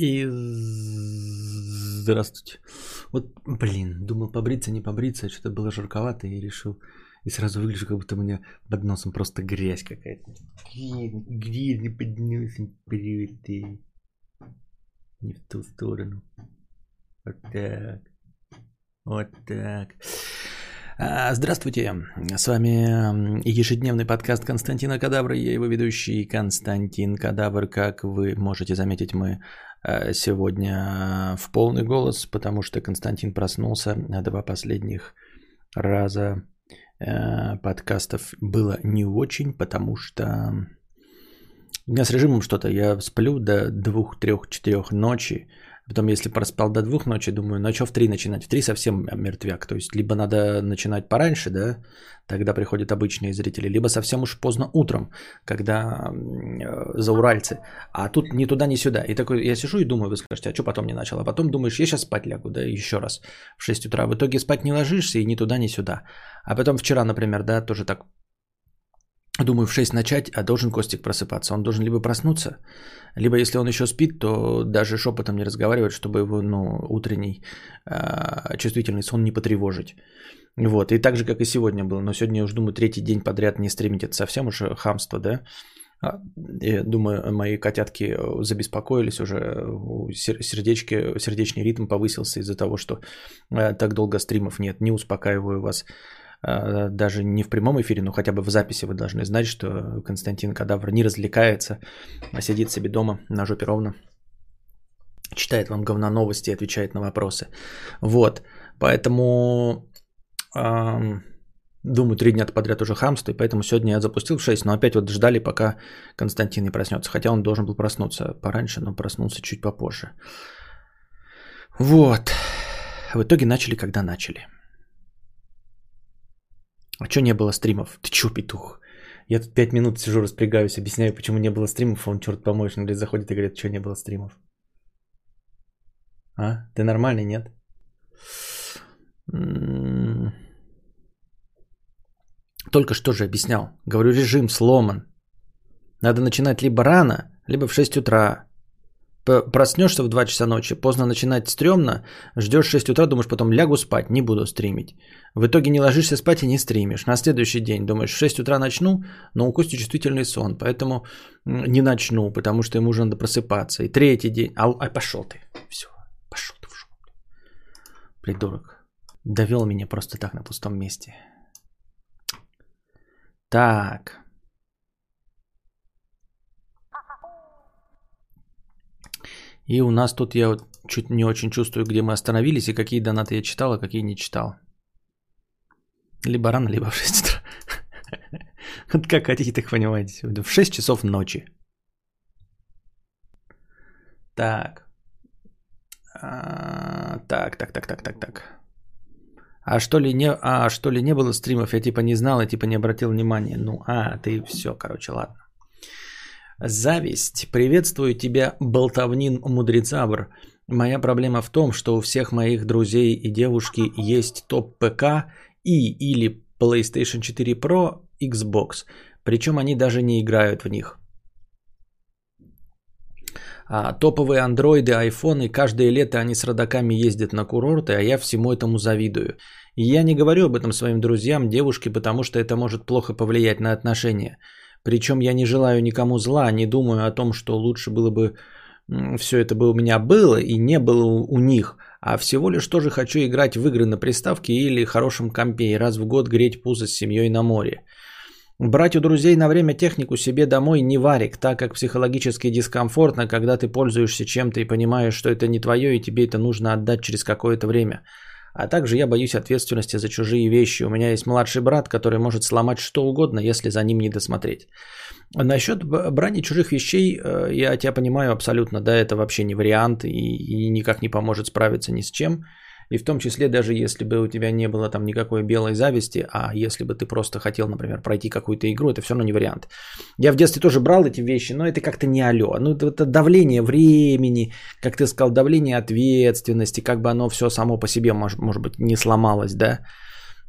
И здравствуйте. Вот, блин, думал побриться, не побриться, что-то было жарковато и решил. И сразу выгляжу, как будто у меня под носом просто грязь какая-то. Грязь под носом вперед и не в ту сторону. Вот так. Вот так. А, здравствуйте, с вами ежедневный подкаст Константина Кадавра, я его ведущий Константин Кадавр. Как вы можете заметить, мы сегодня в полный голос, потому что Константин проснулся, два последних раза. А, подкастов было не очень, потому что у меня с режимом что-то, я сплю до двух, трех, четырех ночи, Потом, если проспал до двух ночи, думаю, ну а что в три начинать? В три совсем мертвяк. То есть, либо надо начинать пораньше, да, тогда приходят обычные зрители, либо совсем уж поздно утром, когда э, за уральцы. А тут ни туда, ни сюда. И такой, я сижу и думаю, вы скажете, а что потом не начал? А потом думаешь, я сейчас спать лягу, да, еще раз в 6 утра. В итоге спать не ложишься и ни туда, ни сюда. А потом вчера, например, да, тоже так Думаю, в 6 начать, а должен Костик просыпаться. Он должен либо проснуться, либо если он еще спит, то даже шепотом не разговаривать, чтобы его ну, утренний э, чувствительный сон не потревожить. Вот, и так же, как и сегодня было. Но сегодня я уже думаю, третий день подряд не стримить. Это совсем уже хамство, да? Я думаю, мои котятки забеспокоились уже, сердечки, сердечный ритм повысился из-за того, что э, так долго стримов нет. Не успокаиваю вас. А, даже не в прямом эфире, но хотя бы в записи вы должны знать, что Константин Кадавр не развлекается, а сидит себе дома на жопе ровно, читает вам говна новости и отвечает на вопросы. Вот, поэтому эм, думаю, три дня подряд уже хамство, и поэтому сегодня я запустил в 6, но опять вот ждали, пока Константин не проснется, хотя он должен был проснуться пораньше, но проснулся чуть попозже. Вот, в итоге начали, когда начали. А что не было стримов? Ты чё, петух? Я тут пять минут сижу, распрягаюсь, объясняю, почему не было стримов. Он, черт помоешь, говорит, заходит и говорит, что не было стримов. А? Ты нормальный, нет? М-м-м. Только что же объяснял. Говорю, режим сломан. Надо начинать либо рано, либо в 6 утра. Проснешься в 2 часа ночи, поздно начинать стрёмно, ждешь 6 утра, думаешь, потом лягу спать, не буду стримить. В итоге не ложишься спать и не стримишь. На следующий день думаешь, в 6 утра начну, но у Кости чувствительный сон, поэтому не начну, потому что ему уже надо просыпаться. И третий день, а, а пошел ты, все, пошел ты в жопу. Придурок. Довел меня просто так на пустом месте. Так. И у нас тут я чуть не очень чувствую, где мы остановились и какие донаты я читал, а какие не читал. Либо рано, либо в 6 утра. Как хотите, так понимаете. В 6 часов ночи. Так. А, так, так, так, так, так, так. А что ли не, а что ли не было стримов? Я типа не знал, я типа не обратил внимания. Ну, а, ты все, короче, ладно. Зависть. Приветствую тебя, болтовнин мудрецабр. Моя проблема в том, что у всех моих друзей и девушки есть топ ПК и или PlayStation 4 Pro, Xbox. Причем они даже не играют в них. А, топовые андроиды, айфоны, каждое лето они с родаками ездят на курорты, а я всему этому завидую. И я не говорю об этом своим друзьям, девушке, потому что это может плохо повлиять на отношения. Причем я не желаю никому зла, не думаю о том, что лучше было бы все это бы у меня было и не было у них, а всего лишь тоже хочу играть в игры на приставке или хорошем компе и раз в год греть пузо с семьей на море. Брать у друзей на время технику себе домой не варик, так как психологически дискомфортно, когда ты пользуешься чем-то и понимаешь, что это не твое и тебе это нужно отдать через какое-то время. А также я боюсь ответственности за чужие вещи. У меня есть младший брат, который может сломать что угодно, если за ним не досмотреть. Насчет брани чужих вещей, э, я тебя понимаю абсолютно, да, это вообще не вариант и, и никак не поможет справиться ни с чем. И в том числе, даже если бы у тебя не было там никакой белой зависти, а если бы ты просто хотел, например, пройти какую-то игру, это все равно не вариант. Я в детстве тоже брал эти вещи, но это как-то не алё. Ну, это давление времени, как ты сказал, давление ответственности, как бы оно все само по себе, может, может быть, не сломалось, да.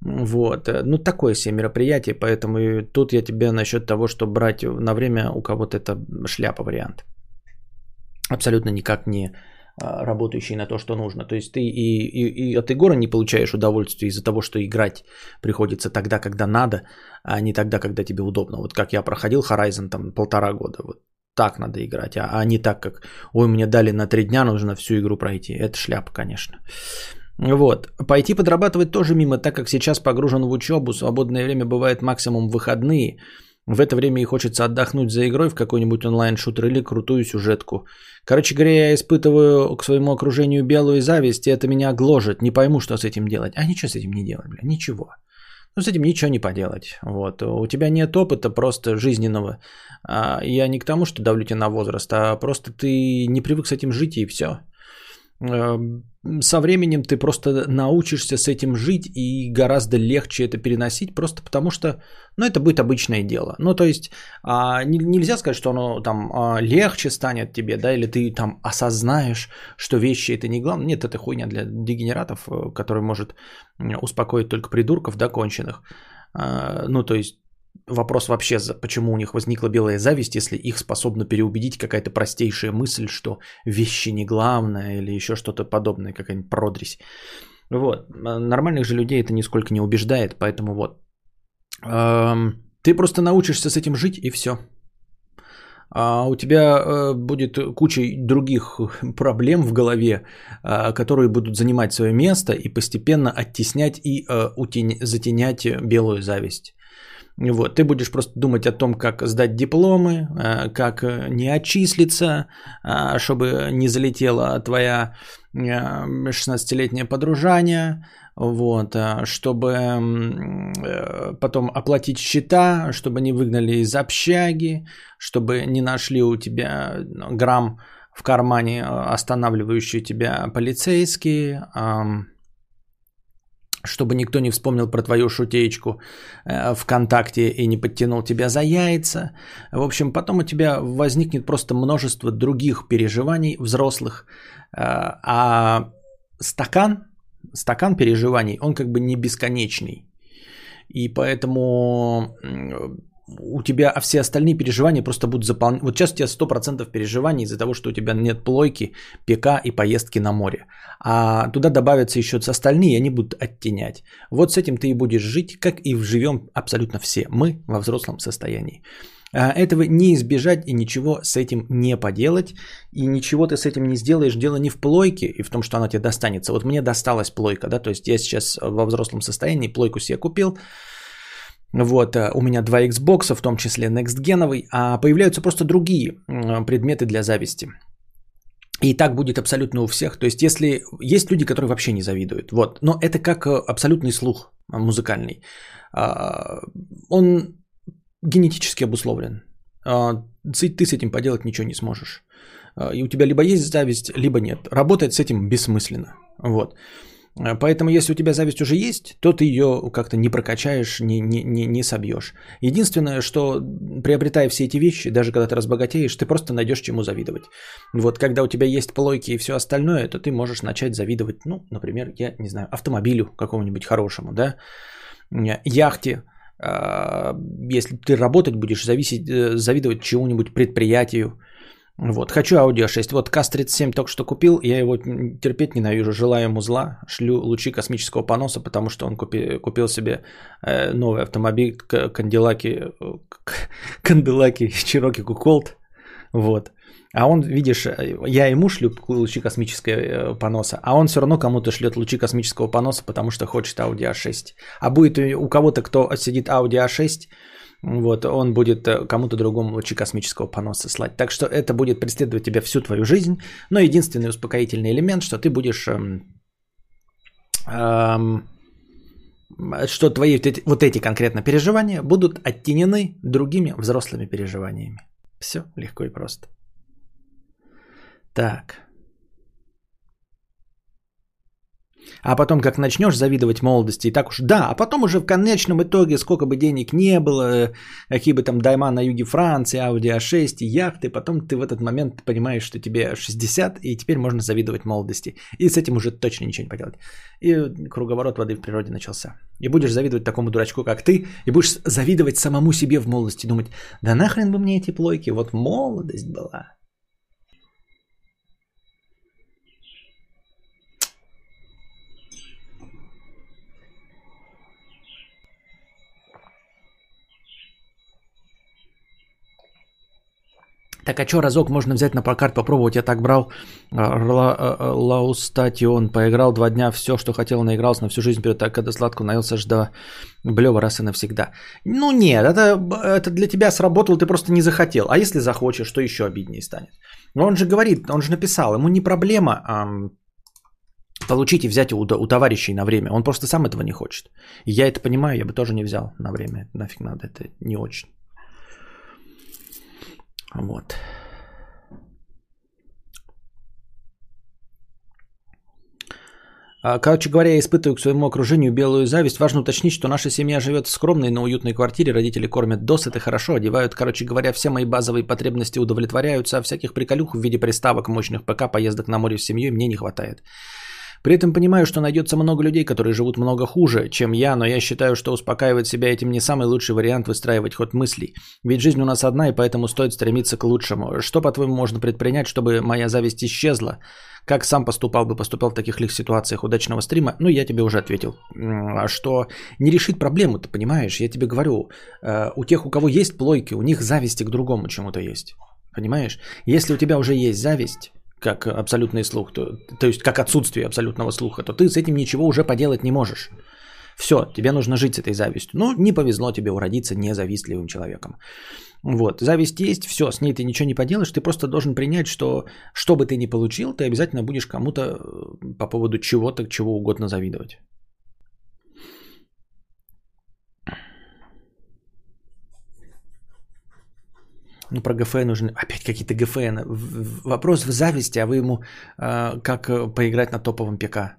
Вот. Ну, такое себе мероприятие, поэтому тут я тебе насчет того, что брать на время у кого-то это шляпа вариант. абсолютно никак не а, работающий на то, что нужно. То есть ты и, и, и от игры не получаешь удовольствие из-за того, что играть приходится тогда, когда надо, а не тогда, когда тебе удобно. Вот как я проходил Horizon там полтора года. Вот так надо играть, а, а не так, как ой, мне дали на три дня, нужно всю игру пройти. Это шляпа, конечно. Вот. Пойти подрабатывать тоже мимо, так как сейчас погружен в учебу, свободное время бывает максимум выходные. В это время и хочется отдохнуть за игрой в какой-нибудь онлайн-шутер или крутую сюжетку. Короче говоря, я испытываю к своему окружению белую зависть, и это меня гложет. Не пойму, что с этим делать. А ничего с этим не делать, бля, ничего. Ну, с этим ничего не поделать. Вот. У тебя нет опыта просто жизненного. А, я не к тому, что давлю тебя на возраст, а просто ты не привык с этим жить, и все. Со временем ты просто научишься с этим жить и гораздо легче это переносить, просто потому что, ну, это будет обычное дело. Ну, то есть, а, нельзя сказать, что оно там а, легче станет тебе, да, или ты там осознаешь, что вещи это не главное. Нет, это хуйня для дегенератов, э, который может успокоить только придурков, да, конченых. А, ну, то есть, вопрос вообще, почему у них возникла белая зависть, если их способна переубедить какая-то простейшая мысль, что вещи не главное или еще что-то подобное, какая-нибудь продресь. Вот. Нормальных же людей это нисколько не убеждает, поэтому вот. Ты просто научишься с этим жить и все. А у тебя э, будет куча других проблем в голове, э, которые будут занимать свое место и постепенно оттеснять и э, затенять белую зависть. Вот, ты будешь просто думать о том, как сдать дипломы, э, как э, не отчислиться, э, чтобы не залетела твоя 16-летняя подружание, вот, чтобы потом оплатить счета, чтобы не выгнали из общаги, чтобы не нашли у тебя грамм в кармане, останавливающие тебя полицейские, чтобы никто не вспомнил про твою шутеечку э, ВКонтакте и не подтянул тебя за яйца. В общем, потом у тебя возникнет просто множество других переживаний взрослых. Э, а стакан, стакан переживаний, он как бы не бесконечный. И поэтому у тебя все остальные переживания просто будут заполнены. Вот сейчас у тебя 100% переживаний из-за того, что у тебя нет плойки, ПК и поездки на море. А туда добавятся еще остальные, и они будут оттенять. Вот с этим ты и будешь жить, как и живем абсолютно все. Мы во взрослом состоянии. А этого не избежать и ничего с этим не поделать. И ничего ты с этим не сделаешь. Дело не в плойке и в том, что она тебе достанется. Вот мне досталась плойка, да, то есть я сейчас во взрослом состоянии плойку себе купил. Вот, э, у меня два Xbox, в том числе Next а появляются просто другие предметы для зависти. И так будет абсолютно у всех. То есть, если есть люди, которые вообще не завидуют. Вот. Но это как э, абсолютный слух музыкальный. А, он генетически обусловлен. А, ты с этим поделать ничего не сможешь. А, и у тебя либо есть зависть, либо нет. Работать с этим бессмысленно. Вот. Э, поэтому, если у тебя зависть уже есть, то ты ее как-то не прокачаешь, не, не, не, не собьешь. Единственное, что приобретая все эти вещи, даже когда ты разбогатеешь, ты просто найдешь чему завидовать. Вот когда у тебя есть плойки и все остальное, то ты можешь начать завидовать, ну, например, я не знаю, автомобилю какому-нибудь хорошему, да, яхте, а, если ты работать будешь, зависеть, э, завидовать чему-нибудь предприятию, вот, хочу Audi 6. Вот КАЗ-37 только что купил, я его терпеть ненавижу, желаю ему зла, шлю лучи космического поноса, потому что он купи, купил себе э, новый автомобиль, Кандилаки, Канделаки Чироки Куколт, вот. А он, видишь, я ему шлю лучи космического э, поноса, а он все равно кому-то шлет лучи космического поноса, потому что хочет Audi A6. А будет у кого-то, кто сидит Audi A6, вот, он будет э, кому-то другому лучи космического поноса слать. Так что это будет преследовать тебя всю твою жизнь. Но единственный успокоительный элемент, что ты будешь... Эм, эм, что твои вот эти конкретно переживания будут оттенены другими взрослыми переживаниями. Все легко и просто. Так. А потом, как начнешь завидовать молодости, и так уж, да, а потом уже в конечном итоге, сколько бы денег не было, какие бы там дайма на юге Франции, Audi A6 и яхты, потом ты в этот момент понимаешь, что тебе 60, и теперь можно завидовать молодости. И с этим уже точно ничего не поделать. И круговорот воды в природе начался. И будешь завидовать такому дурачку, как ты, и будешь завидовать самому себе в молодости, думать, да нахрен бы мне эти плойки, вот молодость была. Так а что, разок можно взять на прокат, попробовать. Я так брал Лаустатион, поиграл два дня, все, что хотел, наигрался на всю жизнь, вперед, так когда сладко наелся аж до блева раз и навсегда. Ну нет, это, это для тебя сработало, ты просто не захотел. А если захочешь, что еще обиднее станет? Но он же говорит, он же написал, ему не проблема эм, получить и взять у, у товарищей на время. Он просто сам этого не хочет. Я это понимаю, я бы тоже не взял на время. Нафиг надо, это не очень. Вот. А, короче говоря, я испытываю к своему окружению белую зависть. Важно уточнить, что наша семья живет в скромной, но уютной квартире. Родители кормят досыта, хорошо одевают. Короче говоря, все мои базовые потребности удовлетворяются, а всяких приколюх в виде приставок, мощных ПК, поездок на море с семьей мне не хватает. При этом понимаю, что найдется много людей, которые живут много хуже, чем я, но я считаю, что успокаивать себя этим не самый лучший вариант выстраивать ход мыслей. Ведь жизнь у нас одна, и поэтому стоит стремиться к лучшему. Что, по-твоему, можно предпринять, чтобы моя зависть исчезла? Как сам поступал бы, поступал в таких лих ситуациях удачного стрима? Ну, я тебе уже ответил, что не решить проблему, ты понимаешь? Я тебе говорю, э, у тех, у кого есть плойки, у них зависти к другому чему-то есть. Понимаешь? Если у тебя уже есть зависть, как абсолютный слух, то, то есть как отсутствие абсолютного слуха, то ты с этим ничего уже поделать не можешь. Все, тебе нужно жить с этой завистью. Ну, не повезло тебе уродиться независтливым человеком. Вот, зависть есть, все, с ней ты ничего не поделаешь, ты просто должен принять, что что бы ты ни получил, ты обязательно будешь кому-то э, по поводу чего-то, чего угодно завидовать. Ну, про ГФН нужны опять какие-то ГФН. Вопрос в зависти, а вы ему э, как поиграть на топовом ПК?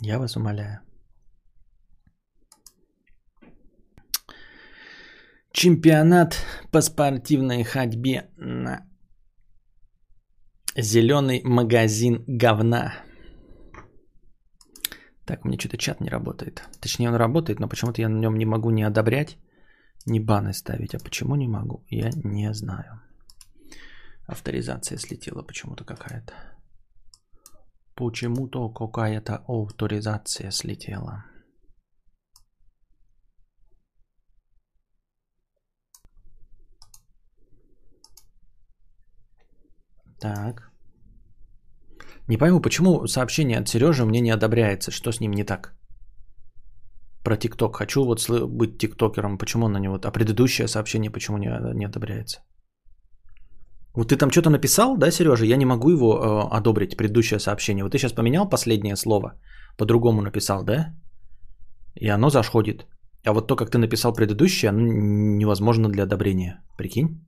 Я вас умоляю. Чемпионат по спортивной ходьбе на зеленый магазин говна. Так, у меня что-то чат не работает. Точнее, он работает, но почему-то я на нем не могу не одобрять, ни баны ставить. А почему не могу, я не знаю. Авторизация слетела почему-то какая-то. Почему-то какая-то авторизация слетела. Так. Не пойму, почему сообщение от Сережи мне не одобряется, что с ним не так? Про ТикТок. Хочу вот быть тиктокером, почему на него... А предыдущее сообщение почему не, не одобряется? Вот ты там что-то написал, да, Сережа? Я не могу его э, одобрить, предыдущее сообщение. Вот ты сейчас поменял последнее слово, по-другому написал, да? И оно заходит. А вот то, как ты написал предыдущее, оно невозможно для одобрения. Прикинь?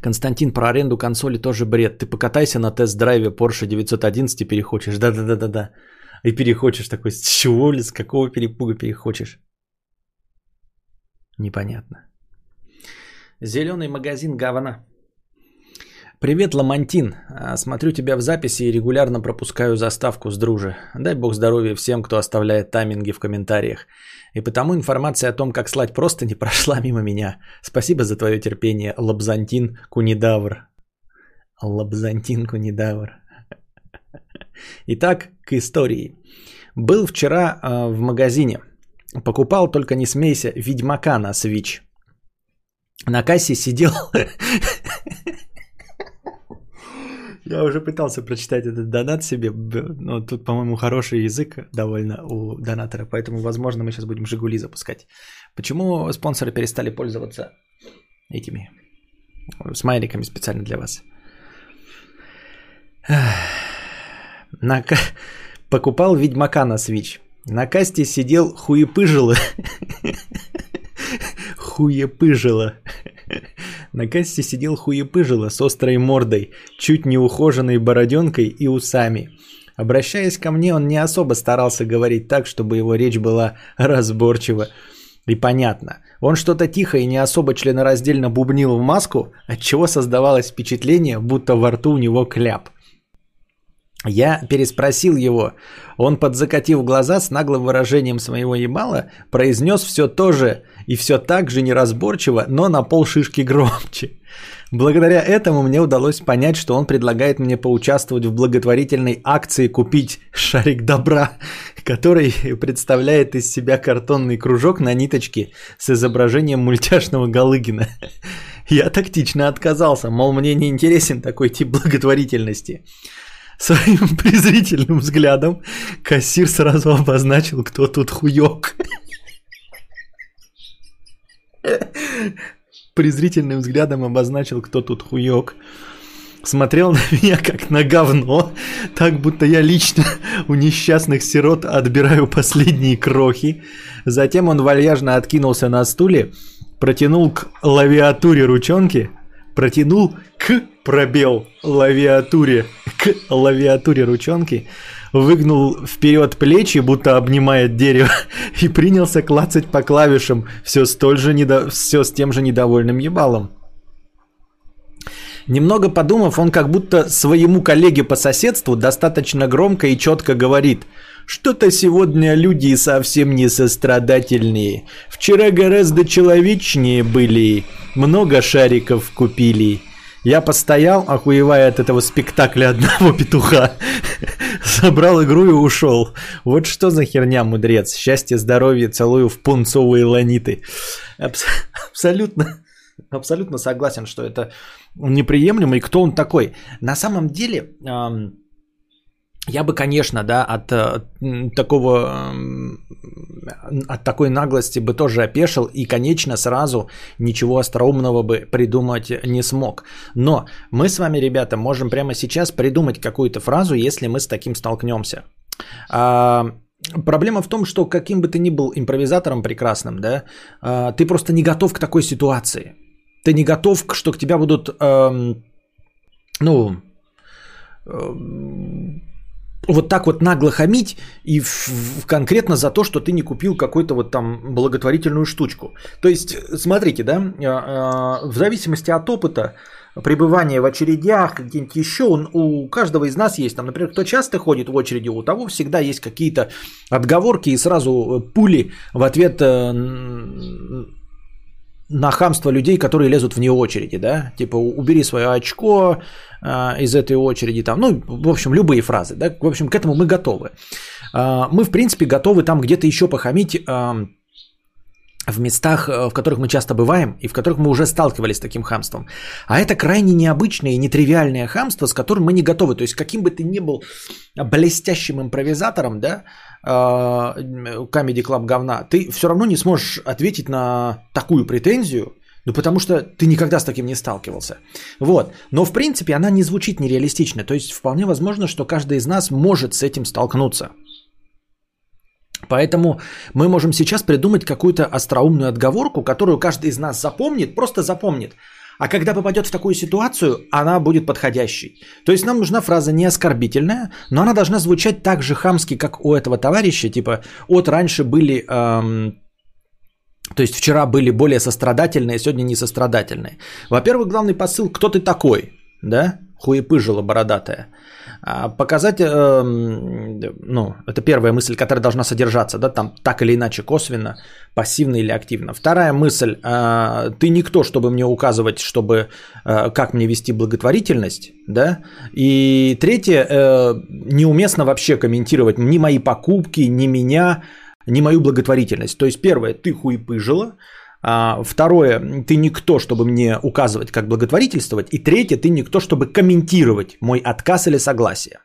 Константин, про аренду консоли тоже бред. Ты покатайся на тест-драйве Porsche 911 и перехочешь. Да-да-да-да-да. И перехочешь такой, с чего ли, с какого перепуга перехочешь? Непонятно. Зеленый магазин говна. Привет, Ламантин. А, смотрю тебя в записи и регулярно пропускаю заставку с дружи. Дай бог здоровья всем, кто оставляет тайминги в комментариях. И потому информация о том, как слать просто не прошла мимо меня. Спасибо за твое терпение, Лабзантин Кунидавр. Лабзантин Кунидавр. Итак, к истории. Был вчера э, в магазине. Покупал, только не смейся, Ведьмака на Switch. На кассе сидел Я уже пытался прочитать этот донат себе, но тут, по-моему, хороший язык довольно у донатора, поэтому, возможно, мы сейчас будем «Жигули» запускать. Почему спонсоры перестали пользоваться этими смайликами специально для вас? На... Покупал Ведьмака на Switch. На касте сидел хуепыжило. хуепыжило. На кассе сидел хуепыжило с острой мордой, чуть не ухоженной бороденкой и усами. Обращаясь ко мне, он не особо старался говорить так, чтобы его речь была разборчива и понятна. Он что-то тихо и не особо членораздельно бубнил в маску, отчего создавалось впечатление, будто во рту у него кляп. Я переспросил его. Он, подзакатив глаза с наглым выражением своего ебала, произнес все то же и все так же неразборчиво, но на пол шишки громче. Благодаря этому мне удалось понять, что он предлагает мне поучаствовать в благотворительной акции «Купить шарик добра», который представляет из себя картонный кружок на ниточке с изображением мультяшного Галыгина. Я тактично отказался, мол, мне не интересен такой тип благотворительности. Своим презрительным взглядом кассир сразу обозначил, кто тут хуёк. Презрительным взглядом обозначил, кто тут хуёк. Смотрел на меня как на говно, так будто я лично у несчастных сирот отбираю последние крохи. Затем он вальяжно откинулся на стуле, протянул к лавиатуре ручонки, протянул к пробел лавиатуре, к лавиатуре ручонки, выгнул вперед плечи, будто обнимает дерево, и принялся клацать по клавишам, все, столь же недо... все с тем же недовольным ебалом. Немного подумав, он как будто своему коллеге по соседству достаточно громко и четко говорит – что-то сегодня люди совсем не сострадательные. Вчера гораздо человечнее были. Много шариков купили. Я постоял, охуевая от этого спектакля одного петуха. Забрал игру и ушел. Вот что за херня, мудрец. Счастье, здоровье, целую в пунцовые ланиты. Абс- абсолютно, абсолютно согласен, что это неприемлемо. И кто он такой? На самом деле... Эм, я бы, конечно, да, от э, такого, э, от такой наглости бы тоже опешил и, конечно, сразу ничего остроумного бы придумать не смог. Но мы с вами, ребята, можем прямо сейчас придумать какую-то фразу, если мы с таким столкнемся. А, проблема в том, что каким бы ты ни был импровизатором прекрасным, да, а, ты просто не готов к такой ситуации. Ты не готов, что к тебя будут, эм, ну, эм, вот так вот нагло хамить и в, в, конкретно за то, что ты не купил какую-то вот там благотворительную штучку. То есть, смотрите, да, а, а, в зависимости от опыта, пребывания в очередях, где-нибудь еще, он, у каждого из нас есть, там, например, кто часто ходит в очереди, у того всегда есть какие-то отговорки и сразу пули в ответ э, на хамство людей, которые лезут вне очереди, да, типа убери свое очко э, из этой очереди, там, ну, в общем, любые фразы, да, в общем, к этому мы готовы. Э, мы, в принципе, готовы там где-то еще похамить э, в местах, в которых мы часто бываем и в которых мы уже сталкивались с таким хамством. А это крайне необычное и нетривиальное хамство, с которым мы не готовы. То есть, каким бы ты ни был блестящим импровизатором, да, Comedy Club говна, ты все равно не сможешь ответить на такую претензию, ну потому что ты никогда с таким не сталкивался. Вот. Но в принципе она не звучит нереалистично. То есть вполне возможно, что каждый из нас может с этим столкнуться. Поэтому мы можем сейчас придумать какую-то остроумную отговорку, которую каждый из нас запомнит, просто запомнит. А когда попадет в такую ситуацию, она будет подходящей. То есть нам нужна фраза не оскорбительная, но она должна звучать так же хамски, как у этого товарища. Типа, от раньше были... Эм, то есть вчера были более сострадательные, сегодня не сострадательные. Во-первых, главный посыл, кто ты такой, да? Хуепыжила бородатая. А, показать, э, ну, это первая мысль, которая должна содержаться, да, там так или иначе косвенно, пассивно или активно. Вторая мысль, э, ты никто, чтобы мне указывать, чтобы, э, как мне вести благотворительность, да. И третье, неуместно вообще комментировать ни мои покупки, ни меня, ни мою благотворительность. То есть первое, ты хуепыжила, второе, ты никто, чтобы мне указывать, как благотворительствовать. И третье, ты никто, чтобы комментировать мой отказ или согласие.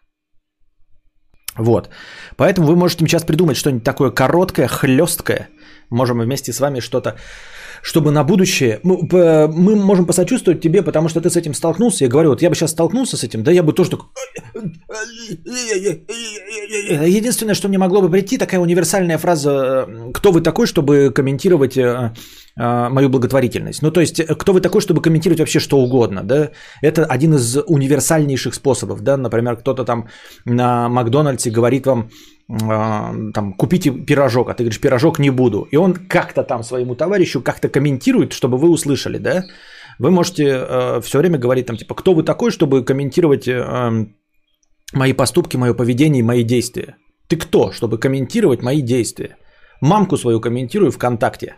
Вот. Поэтому вы можете сейчас придумать что-нибудь такое короткое, хлесткое. Можем вместе с вами что-то чтобы на будущее... Мы, можем посочувствовать тебе, потому что ты с этим столкнулся. Я говорю, вот я бы сейчас столкнулся с этим, да я бы тоже так... Единственное, что мне могло бы прийти, такая универсальная фраза, кто вы такой, чтобы комментировать э, э, мою благотворительность. Ну, то есть, кто вы такой, чтобы комментировать вообще что угодно, да? Это один из универсальнейших способов, да? Например, кто-то там на Макдональдсе говорит вам, а, там, купите пирожок, а ты говоришь, пирожок не буду. И он как-то там своему товарищу как-то комментирует, чтобы вы услышали, да? Вы можете э, все время говорить там, типа, кто вы такой, чтобы комментировать э, мои поступки, мое поведение мои действия. Ты кто, чтобы комментировать мои действия? Мамку свою комментирую ВКонтакте.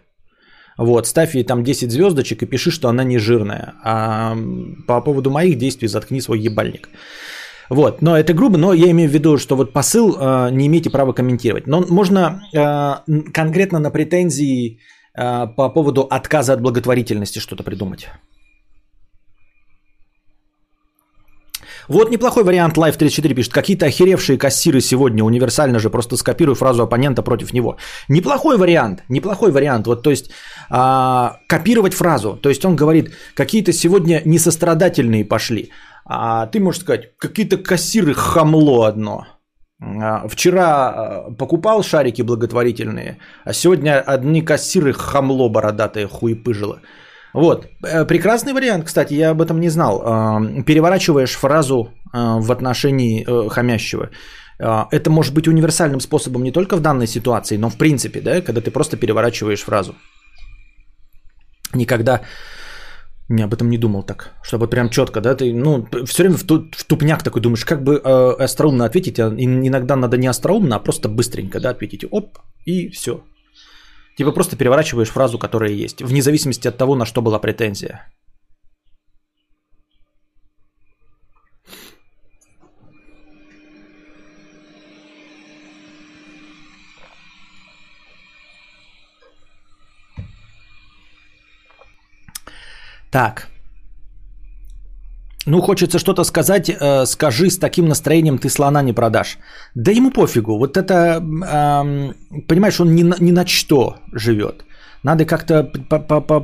Вот, ставь ей там 10 звездочек и пиши, что она не жирная. А по поводу моих действий заткни свой ебальник. Вот, но это грубо, но я имею в виду, что вот посыл э, не имеете права комментировать. Но можно э, конкретно на претензии э, по поводу отказа от благотворительности что-то придумать. Вот неплохой вариант Life 34 пишет. Какие-то охеревшие кассиры сегодня универсально же просто скопирую фразу оппонента против него. Неплохой вариант, неплохой вариант. Вот то есть а, копировать фразу. То есть он говорит, какие-то сегодня несострадательные пошли. А ты можешь сказать, какие-то кассиры хамло одно. А, вчера а, покупал шарики благотворительные, а сегодня одни кассиры хамло бородатые хуепыжило. Вот, э, прекрасный вариант, кстати, я об этом не знал. А, переворачиваешь фразу в отношении э, хамящего. Это может быть универсальным способом не только в данной ситуации, но в принципе, да, когда ты просто переворачиваешь фразу. Никогда не об этом не думал так, чтобы прям четко, да, ты, ну, все время в, в тупняк такой думаешь, как бы э, остроумно ответить, а иногда надо не остроумно, а просто быстренько, да, ответить, оп, и все. Типа просто переворачиваешь фразу, которая есть, вне зависимости от того, на что была претензия. Так. Ну, хочется что-то сказать, э, скажи, с таким настроением ты слона не продашь. Да ему пофигу. Вот это, э, понимаешь, он ни на, на что живет. Надо как-то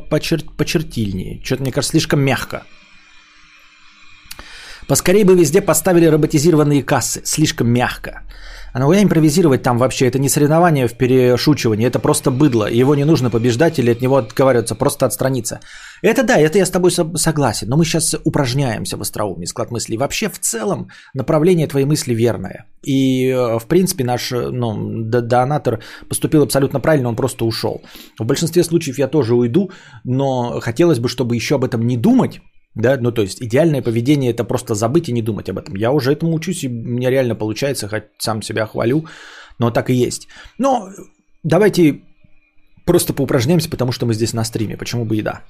почер, почертильнее. Что-то, мне кажется, слишком мягко. Поскорее бы везде поставили роботизированные кассы. Слишком мягко. А нахуя импровизировать там вообще? Это не соревнование в перешучивании, это просто быдло. Его не нужно побеждать или от него отговариваться, просто отстраниться. Это да, это я с тобой согласен, но мы сейчас упражняемся в остроумии, склад мыслей. Вообще, в целом, направление твоей мысли верное. И, э, в принципе, наш э, ну, донатор поступил абсолютно правильно, он просто ушел. В большинстве случаев я тоже уйду, но хотелось бы, чтобы еще об этом не думать, да, ну то есть идеальное поведение это просто забыть и не думать об этом. Я уже этому учусь, и мне реально получается, хоть сам себя хвалю, но так и есть. Но давайте просто поупражняемся, потому что мы здесь на стриме, почему бы и да.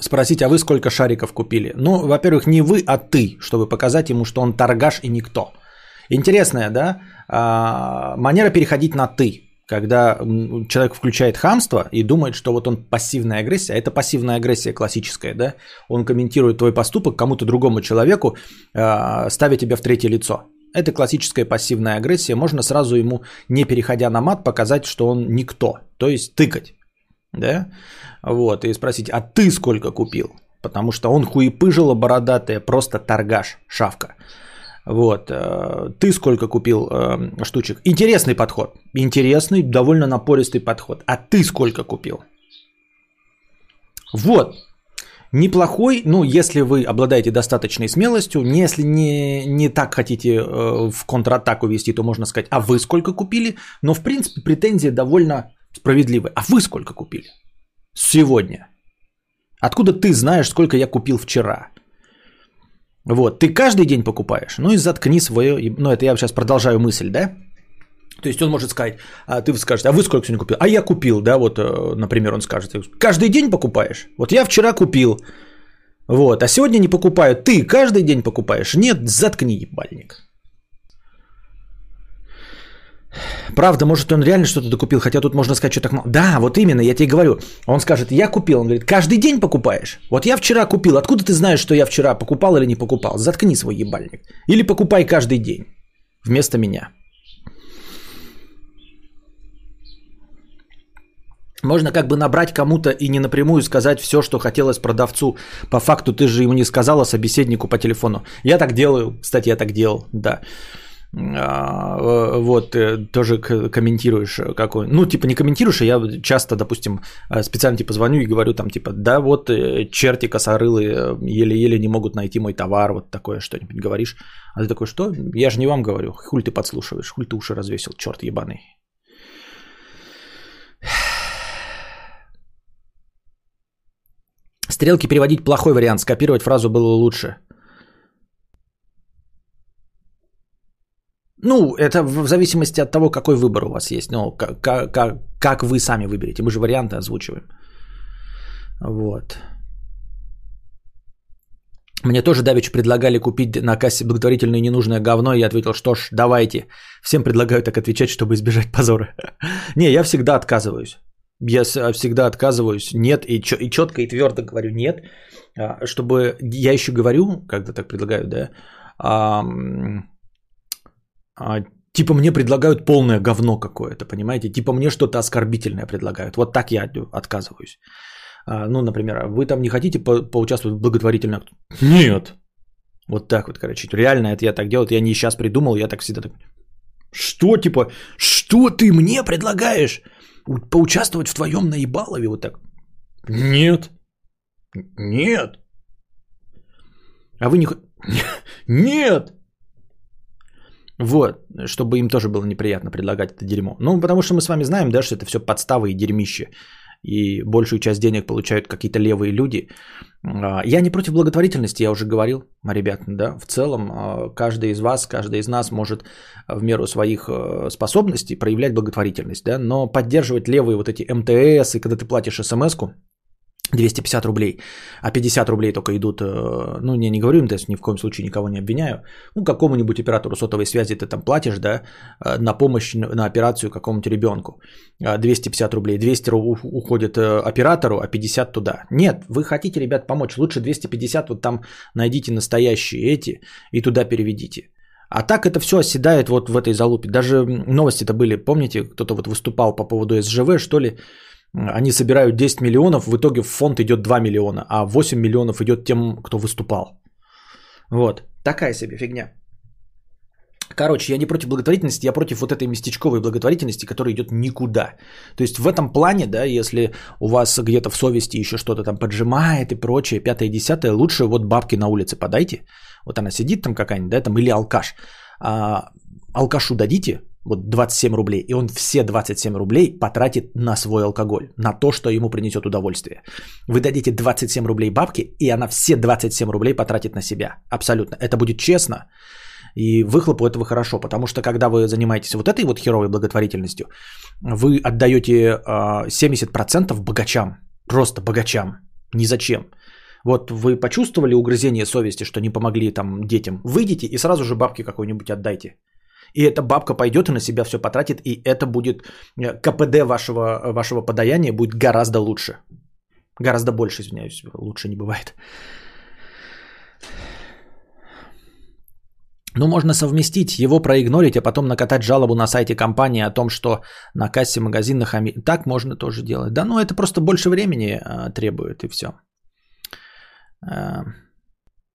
Спросить, а вы сколько шариков купили? Ну, во-первых, не вы, а ты, чтобы показать ему, что он торгаш и никто. Интересная, да, а, манера переходить на ты когда человек включает хамство и думает, что вот он пассивная агрессия, а это пассивная агрессия классическая, да, он комментирует твой поступок кому-то другому человеку, а, ставя тебя в третье лицо. Это классическая пассивная агрессия, можно сразу ему, не переходя на мат, показать, что он никто, то есть тыкать, да, вот, и спросить, а ты сколько купил? Потому что он хуепыжила бородатая, просто торгаш, шавка. Вот. Э, ты сколько купил э, штучек? Интересный подход. Интересный, довольно напористый подход. А ты сколько купил? Вот. Неплохой, ну, если вы обладаете достаточной смелостью, если не, не так хотите э, в контратаку вести, то можно сказать, а вы сколько купили? Но, в принципе, претензия довольно справедливая. А вы сколько купили? Сегодня. Откуда ты знаешь, сколько я купил вчера? Вот, ты каждый день покупаешь, ну и заткни свое, ну это я сейчас продолжаю мысль, да? То есть он может сказать, а ты скажешь, а вы сколько сегодня купил? А я купил, да, вот, э, например, он скажет, каждый день покупаешь? Вот я вчера купил, вот, а сегодня не покупаю, ты каждый день покупаешь? Нет, заткни ебальник. Правда, может, он реально что-то докупил, хотя тут можно сказать, что так мало. Да, вот именно, я тебе говорю. Он скажет, я купил. Он говорит, каждый день покупаешь? Вот я вчера купил. Откуда ты знаешь, что я вчера покупал или не покупал? Заткни свой ебальник. Или покупай каждый день вместо меня. Можно как бы набрать кому-то и не напрямую сказать все, что хотелось продавцу. По факту ты же ему не сказала собеседнику по телефону. Я так делаю. Кстати, я так делал, да. А, вот, э, тоже комментируешь э, какой, ну, типа не комментируешь, а я часто, допустим, э, специально типа звоню и говорю там, типа, да, вот черти косорылые еле-еле не могут найти мой товар, вот такое что-нибудь говоришь. А ты такой, что? Я же не вам говорю, хуль ты подслушиваешь, хуль ты уши развесил, черт ебаный. Стрелки переводить плохой вариант, скопировать фразу было лучше. Ну, это в зависимости от того, какой выбор у вас есть. Ну, как, как, как вы сами выберете. Мы же варианты озвучиваем. Вот. Мне тоже давеча предлагали купить на кассе благотворительное ненужное говно, и я ответил, что ж, давайте. Всем предлагаю так отвечать, чтобы избежать позора. Не, я всегда отказываюсь. Я всегда отказываюсь. Нет, и, и четко и твердо говорю нет. А, чтобы я еще говорю, когда так предлагаю, да, а, а, типа мне предлагают полное говно какое-то, понимаете? Типа мне что-то оскорбительное предлагают. Вот так я отказываюсь. А, ну, например, вы там не хотите по- поучаствовать в благотворительном Нет. Вот так вот, короче. Реально это я так делаю. Я не сейчас придумал, я так всегда так... Что, типа, что ты мне предлагаешь? Поучаствовать в твоем наебалове вот так? Нет. Нет. А вы не... Нет. Вот, чтобы им тоже было неприятно предлагать это дерьмо. Ну, потому что мы с вами знаем, да, что это все подставы и дерьмище и большую часть денег получают какие-то левые люди. А, я не против благотворительности, я уже говорил, ребят, да, в целом а, каждый из вас, каждый из нас может в меру своих э, способностей проявлять благотворительность, да, но поддерживать левые вот эти МТС, и когда ты платишь смс-ку, 250 рублей, а 50 рублей только идут, э, ну, не, не говорю МТС, ни в коем случае никого не обвиняю, ну, какому-нибудь оператору сотовой связи ты там платишь, да, э, на помощь, на операцию какому-нибудь ребенку, 250 рублей, 200 уходит э, оператору, а 50 туда. Нет, вы хотите, ребят, помочь, лучше 250, вот там найдите настоящие эти и туда переведите. А так это все оседает вот в этой залупе. Даже новости-то были, помните, кто-то вот выступал по поводу СЖВ, что ли, они собирают 10 миллионов, в итоге в фонд идет 2 миллиона, а 8 миллионов идет тем, кто выступал. Вот, такая себе фигня. Короче, я не против благотворительности, я против вот этой местечковой благотворительности, которая идет никуда. То есть в этом плане, да, если у вас где-то в совести еще что-то там поджимает и прочее, пятое десятое, лучше вот бабки на улице подайте. Вот она сидит там какая-нибудь, да, там, или алкаш. А, алкашу дадите, вот 27 рублей, и он все 27 рублей потратит на свой алкоголь, на то, что ему принесет удовольствие. Вы дадите 27 рублей бабки, и она все 27 рублей потратит на себя. Абсолютно. Это будет честно, и выхлоп у этого хорошо, потому что когда вы занимаетесь вот этой вот херовой благотворительностью, вы отдаете 70% а, богачам, просто богачам, ни зачем. Вот вы почувствовали угрызение совести, что не помогли там детям, выйдите и сразу же бабки какой-нибудь отдайте. И эта бабка пойдет и на себя все потратит, и это будет э, КПД вашего, вашего подаяния будет гораздо лучше. Гораздо больше, извиняюсь, лучше не бывает. Ну, можно совместить, его проигнорить, а потом накатать жалобу на сайте компании о том, что на кассе магазина хами... Так можно тоже делать. Да, ну это просто больше времени а, требует, и все. А...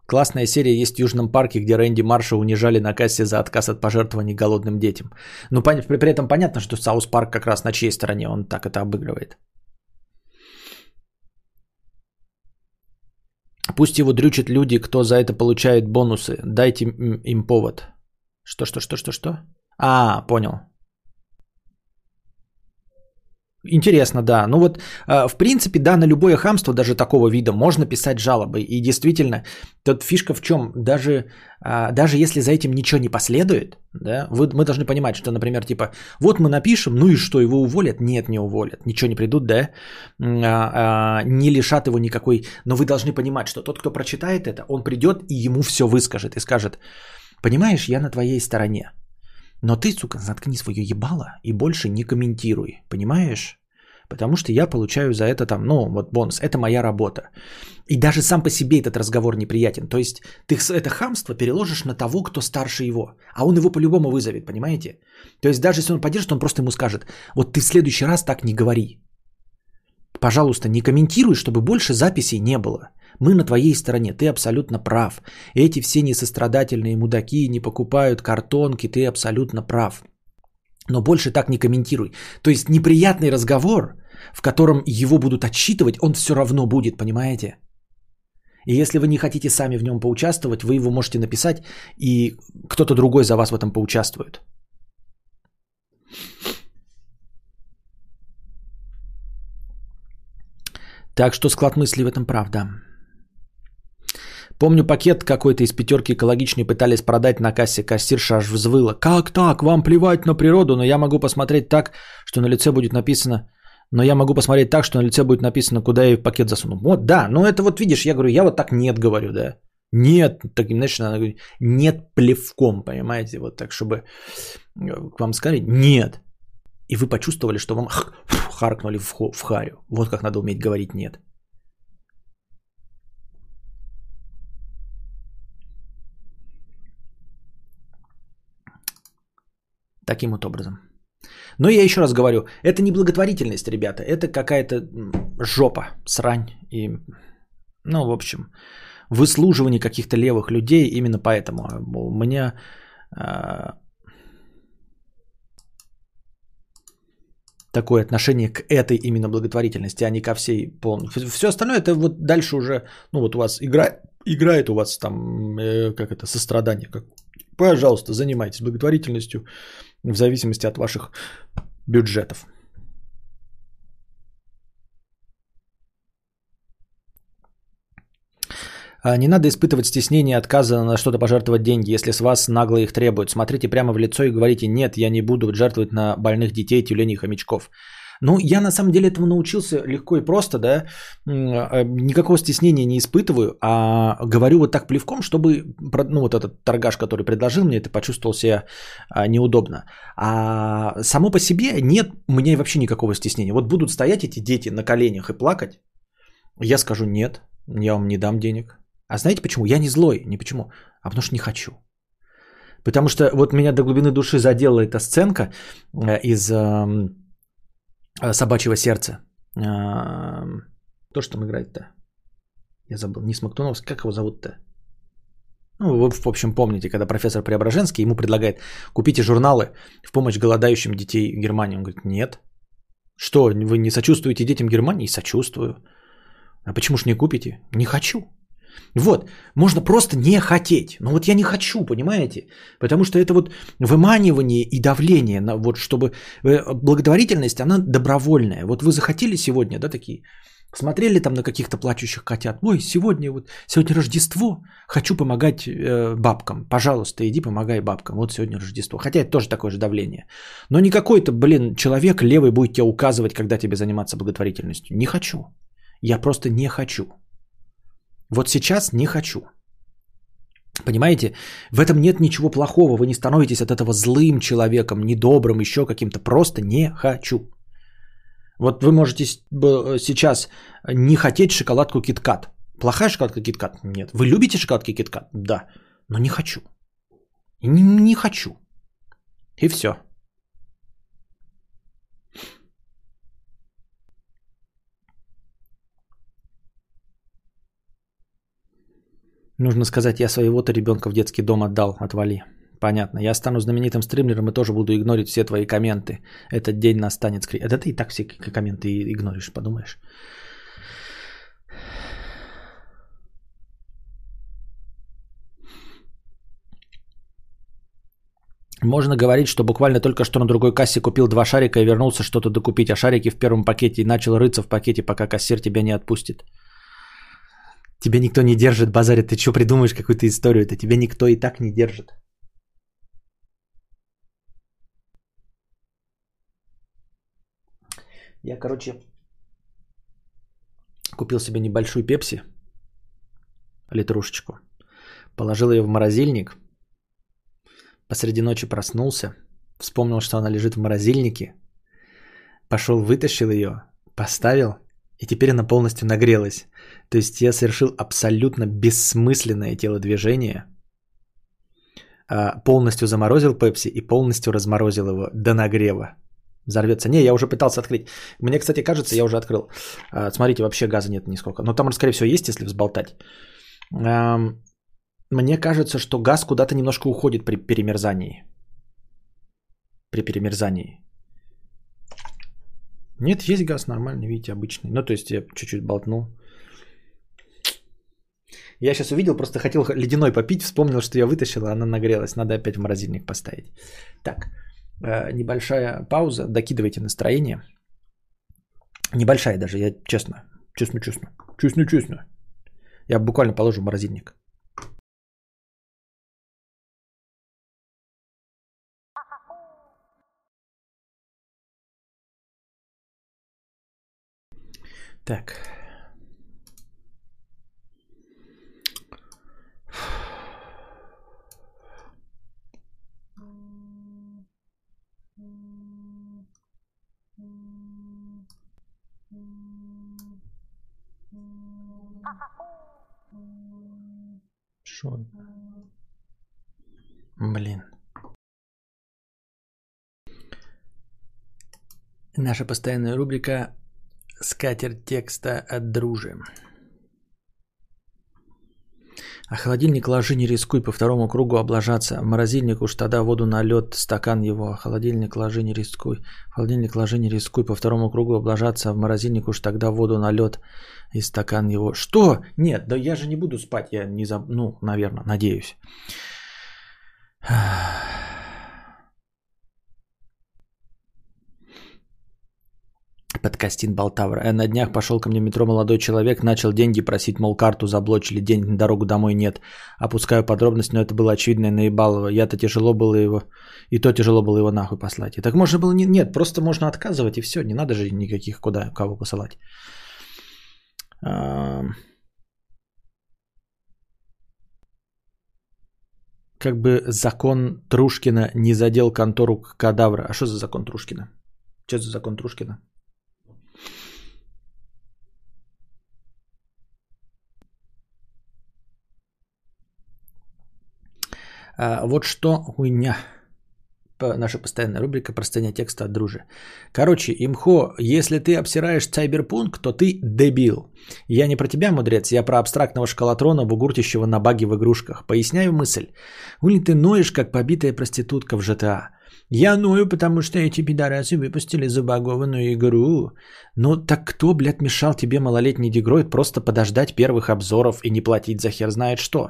Классная серия есть в Южном парке, где Рэнди Марша унижали на кассе за отказ от пожертвований голодным детям. Ну, при, при этом понятно, что South Park как раз на чьей стороне он так это обыгрывает. Пусть его дрючат люди, кто за это получает бонусы. Дайте им повод. Что, что, что, что, что? А, понял. Интересно, да. Ну вот, а, в принципе, да, на любое хамство, даже такого вида, можно писать жалобы. И действительно, тут фишка в чем? Даже, а, даже если за этим ничего не последует, да, вы, мы должны понимать, что, например, типа, вот мы напишем, ну и что, его уволят? Нет, не уволят. Ничего не придут, да? А, не лишат его никакой... Но вы должны понимать, что тот, кто прочитает это, он придет и ему все выскажет и скажет, понимаешь, я на твоей стороне. Но ты, сука, заткни свое ебало и больше не комментируй, понимаешь? Потому что я получаю за это там, ну, вот бонус, это моя работа. И даже сам по себе этот разговор неприятен. То есть ты это хамство переложишь на того, кто старше его. А он его по-любому вызовет, понимаете? То есть даже если он поддержит, он просто ему скажет, вот ты в следующий раз так не говори. Пожалуйста, не комментируй, чтобы больше записей не было. Мы на твоей стороне, ты абсолютно прав. Эти все несострадательные мудаки не покупают картонки, ты абсолютно прав. Но больше так не комментируй. То есть неприятный разговор, в котором его будут отсчитывать, он все равно будет, понимаете? И если вы не хотите сами в нем поучаствовать, вы его можете написать, и кто-то другой за вас в этом поучаствует. Так что склад мыслей в этом правда. Помню пакет какой-то из пятерки экологичный пытались продать на кассе, кассирша аж взвыла. Как так? Вам плевать на природу, но я могу посмотреть так, что на лице будет написано но я могу посмотреть так, что на лице будет написано, куда я пакет засуну. Вот, да, но это вот видишь, я говорю, я вот так нет говорю, да. Нет, так, знаешь, надо говорить, нет плевком, понимаете, вот так, чтобы э, к вам сказали, нет. И вы почувствовали, что вам харкнули в харю. Вот как надо уметь говорить нет. Таким вот образом. Но я еще раз говорю, это не благотворительность, ребята, это какая-то жопа, срань и, ну, в общем, выслуживание каких-то левых людей именно поэтому. У меня э, такое отношение к этой именно благотворительности, а не ко всей полной. Все остальное это вот дальше уже, ну вот у вас игра, играет у вас там, э, как это, сострадание. Как, пожалуйста, занимайтесь благотворительностью в зависимости от ваших бюджетов. А, не надо испытывать стеснение отказа на что-то пожертвовать деньги, если с вас нагло их требуют. Смотрите прямо в лицо и говорите, нет, я не буду жертвовать на больных детей, тюленей, хомячков. Ну, я на самом деле этому научился легко и просто, да, а, никакого стеснения не испытываю, а говорю вот так плевком, чтобы, ну, вот этот торгаш, который предложил мне, это почувствовал себя а, неудобно. А само по себе нет у меня вообще никакого стеснения. Вот будут стоять эти дети на коленях и плакать, я скажу нет, я вам не дам денег. А знаете почему? Я не злой, не почему, а потому что не хочу. Потому что вот меня до глубины души задела эта сценка э, из Э, собачьего сердца. То, что там играет-то. Я забыл. Не Смоктуновский. Как его зовут-то? Ну, вы, в общем, помните, когда профессор Преображенский ему предлагает, купите журналы в помощь голодающим детей Германии. Он говорит, нет. Что, вы не сочувствуете детям Германии? Сочувствую. А почему ж не купите? Не хочу. Вот, можно просто не хотеть. Но вот я не хочу, понимаете? Потому что это вот выманивание и давление, на, вот чтобы э, благотворительность, она добровольная. Вот вы захотели сегодня, да, такие, смотрели там на каких-то плачущих котят. Ой, сегодня вот, сегодня Рождество, хочу помогать э, бабкам. Пожалуйста, иди помогай бабкам. Вот сегодня Рождество. Хотя это тоже такое же давление. Но не какой-то, блин, человек левый будет тебе указывать, когда тебе заниматься благотворительностью. Не хочу. Я просто не хочу. Вот сейчас не хочу. Понимаете, в этом нет ничего плохого. Вы не становитесь от этого злым человеком, недобрым, еще каким-то. Просто не хочу. Вот вы можете сейчас не хотеть шоколадку KitKat. Плохая шоколадка KitKat? Нет. Вы любите шоколадки KitKat? Да. Но не хочу. Не, не хочу. И все. Нужно сказать, я своего-то ребенка в детский дом отдал, отвали. Понятно. Я стану знаменитым стримером и тоже буду игнорить все твои комменты. Этот день настанет скри... Это ты и так все комменты игноришь, подумаешь. Можно говорить, что буквально только что на другой кассе купил два шарика и вернулся что-то докупить, а шарики в первом пакете и начал рыться в пакете, пока кассир тебя не отпустит. Тебя никто не держит, базарит. Ты что придумаешь какую-то историю-то? Тебя никто и так не держит. Я, короче, купил себе небольшую пепси, литрушечку, положил ее в морозильник, посреди ночи проснулся, вспомнил, что она лежит в морозильнике, пошел, вытащил ее, поставил, и теперь она полностью нагрелась. То есть я совершил абсолютно бессмысленное телодвижение, а, полностью заморозил пепси и полностью разморозил его до нагрева. Взорвется. Не, я уже пытался открыть. Мне, кстати, кажется, я уже открыл. А, смотрите, вообще газа нет нисколько. Но там, скорее всего, есть, если взболтать. Мне кажется, что газ куда-то немножко уходит при перемерзании. При перемерзании. Нет, есть газ нормальный, видите, обычный. Ну, то есть я чуть-чуть болтнул. Я сейчас увидел, просто хотел ледяной попить, вспомнил, что я вытащил, а она нагрелась. Надо опять в морозильник поставить. Так, э, небольшая пауза, докидывайте настроение. Небольшая даже, я честно, Честно-честно. Честно-честно. Я буквально положу в морозильник. Так. Шо? Блин. Наша постоянная рубрика «Скатерть текста от дружи». А холодильник ложи, не рискуй по второму кругу облажаться. Морозильник уж тогда воду на лед, стакан его. А холодильник ложи, не рискуй. Холодильник ложи, не рискуй по второму кругу облажаться. В морозильник уж тогда воду на лед и стакан его. Что? Нет, да я же не буду спать. Я не заб... Ну, наверное, надеюсь. Подкастин Балтавр. Э, на днях пошел ко мне в метро молодой человек, начал деньги просить, мол, карту заблочили, денег на дорогу домой нет. Опускаю подробности, но это было очевидно и наебалово. Я-то тяжело было его, и то тяжело было его нахуй послать. И так можно было, не, нет, просто можно отказывать и все, не надо же никаких куда, кого посылать. Как бы закон Трушкина не задел контору кадавра. А что за закон Трушкина? Что за закон Трушкина? Вот что хуйня. Наша постоянная рубрика «Простыня текста от дружи». Короче, имхо, если ты обсираешь Cyberpunk, то ты дебил. Я не про тебя, мудрец, я про абстрактного шкалатрона, бугуртящего на баги в игрушках. Поясняю мысль. Ули ты ноешь, как побитая проститутка в GTA. Я ною, потому что эти пидорасы выпустили забагованную игру. Ну так кто, блядь, мешал тебе, малолетний дегроид, просто подождать первых обзоров и не платить за хер знает что?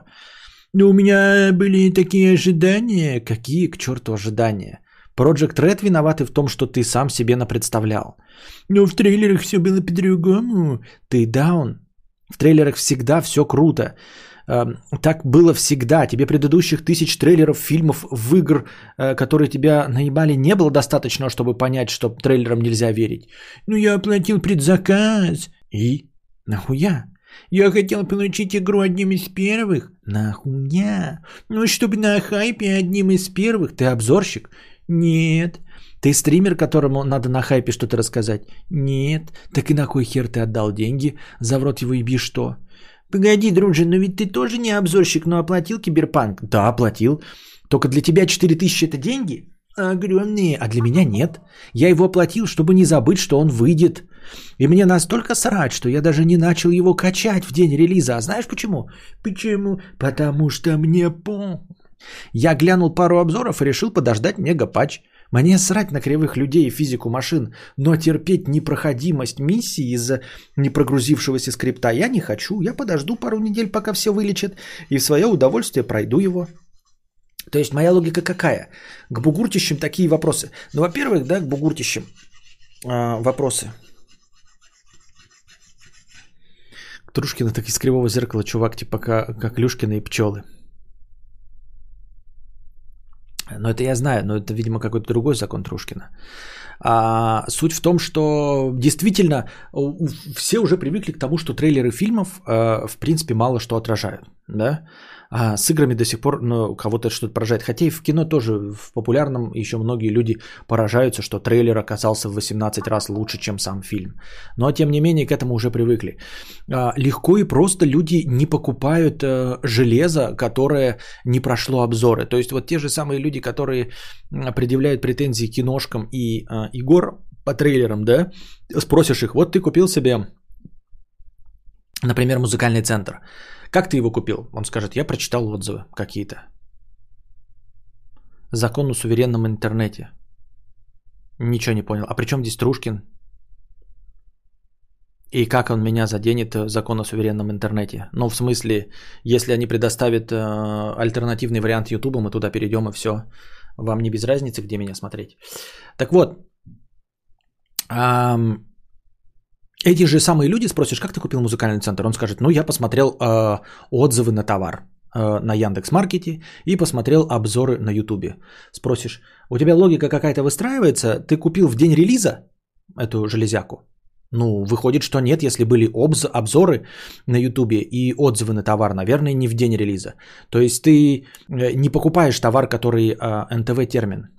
Ну, у меня были такие ожидания. Какие к черту ожидания? Project Red виноваты в том, что ты сам себе напредставлял. Но в трейлерах все было по-другому. Ты даун. В трейлерах всегда все круто. Эм, так было всегда. Тебе предыдущих тысяч трейлеров, фильмов, в игр, э, которые тебя наебали, не было достаточно, чтобы понять, что трейлерам нельзя верить. Ну, я оплатил предзаказ. И? Нахуя? Я хотел получить игру одним из первых. Нахуя? Ну, чтобы на хайпе одним из первых. Ты обзорщик? Нет. Ты стример, которому надо на хайпе что-то рассказать? Нет. Так и на кой хер ты отдал деньги? За в рот его еби что? Погоди, друже, но ведь ты тоже не обзорщик, но оплатил киберпанк? Да, оплатил. Только для тебя 4000 это деньги? Огромные. А для меня нет. Я его оплатил, чтобы не забыть, что он выйдет. И мне настолько срать, что я даже не начал его качать в день релиза. А знаешь почему? Почему? Потому что мне по... Я глянул пару обзоров и решил подождать мегапатч. Мне срать на кривых людей и физику машин, но терпеть непроходимость миссии из-за непрогрузившегося скрипта я не хочу. Я подожду пару недель, пока все вылечат, и в свое удовольствие пройду его. То есть моя логика какая? К бугуртищам такие вопросы. Ну, во-первых, да, к бугуртищам э, вопросы. Трушкина так из кривого зеркала, чувак, типа как, как Люшкина и пчелы. Но это я знаю, но это, видимо, какой-то другой закон Трушкина. А, суть в том, что действительно все уже привыкли к тому, что трейлеры фильмов, э, в принципе, мало что отражают. Да? А с играми до сих пор ну, кого-то что-то поражает. Хотя и в кино тоже в популярном еще многие люди поражаются, что трейлер оказался в 18 раз лучше, чем сам фильм. Но тем не менее к этому уже привыкли. А, легко и просто люди не покупают э, железо, которое не прошло обзоры. То есть вот те же самые люди, которые предъявляют претензии киношкам и э, Игор по трейлерам, да, спросишь их, вот ты купил себе, например, музыкальный центр. Как ты его купил? Он скажет, я прочитал отзывы какие-то. Закон о суверенном интернете. Ничего не понял. А при чем здесь Трушкин? И как он меня заденет э, закон о суверенном интернете? Ну, в смысле, если они предоставят э, альтернативный вариант YouTube, мы туда перейдем и все. Вам не без разницы, где меня смотреть. Так вот, эм, эти же самые люди спросишь, как ты купил музыкальный центр? Он скажет, ну я посмотрел э, отзывы на товар э, на Яндекс Маркете и посмотрел обзоры на Ютубе. Спросишь, у тебя логика какая-то выстраивается? Ты купил в день релиза эту железяку? Ну, выходит, что нет, если были обз- обзоры на Ютубе и отзывы на товар, наверное, не в день релиза. То есть ты э, не покупаешь товар, который э, НТВ термин.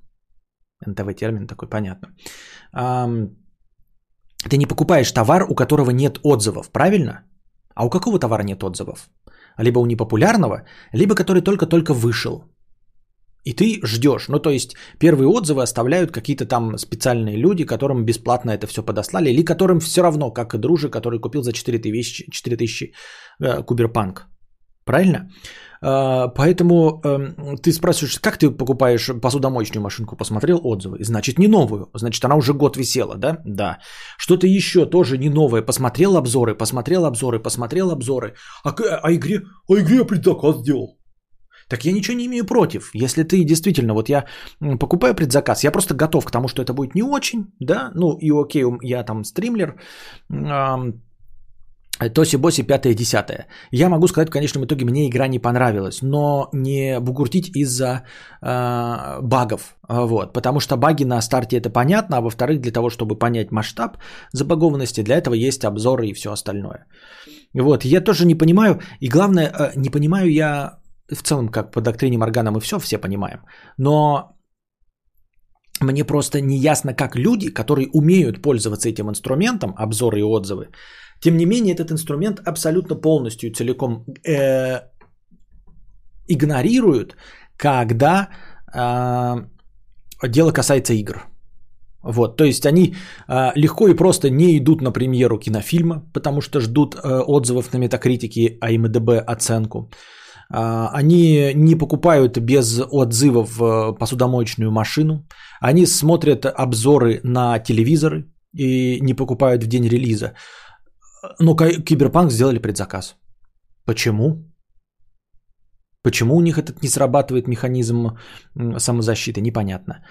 НТВ термин такой, понятно. Ты не покупаешь товар, у которого нет отзывов, правильно? А у какого товара нет отзывов? Либо у непопулярного, либо который только-только вышел. И ты ждешь. Ну, то есть, первые отзывы оставляют какие-то там специальные люди, которым бесплатно это все подослали, или которым все равно, как и дружи, который купил за 4000, 4000 э, куберпанк. Правильно? Э, поэтому э, ты спрашиваешь, как ты покупаешь посудомоечную машинку? Посмотрел отзывы. Значит, не новую. Значит, она уже год висела, да? Да. Что-то еще тоже не новое. Посмотрел обзоры, посмотрел обзоры, посмотрел обзоры. А, а игре, а игре я предзаказ сделал. Так я ничего не имею против. Если ты действительно, вот я покупаю предзаказ, я просто готов к тому, что это будет не очень, да, ну и окей, я там стримлер, Тоси Боси пятое десятое. Я могу сказать, в конечном итоге мне игра не понравилась, но не бугуртить из-за э, багов. Вот, потому что баги на старте это понятно, а во-вторых, для того, чтобы понять масштаб забагованности, для этого есть обзоры и все остальное. Вот, я тоже не понимаю, и главное, э, не понимаю я в целом, как по доктрине Моргана мы все все понимаем, но мне просто не ясно, как люди, которые умеют пользоваться этим инструментом, обзоры и отзывы, тем не менее, этот инструмент абсолютно полностью целиком э, игнорируют, когда э, дело касается игр. Вот, то есть они э, легко и просто не идут на премьеру кинофильма, потому что ждут э, отзывов на метакритике, а МДБ оценку. Э, они не покупают без отзывов э, посудомоечную машину. Они смотрят обзоры на телевизоры и не покупают в день релиза. Но Киберпанк сделали предзаказ. Почему? Почему у них этот не срабатывает механизм самозащиты, непонятно.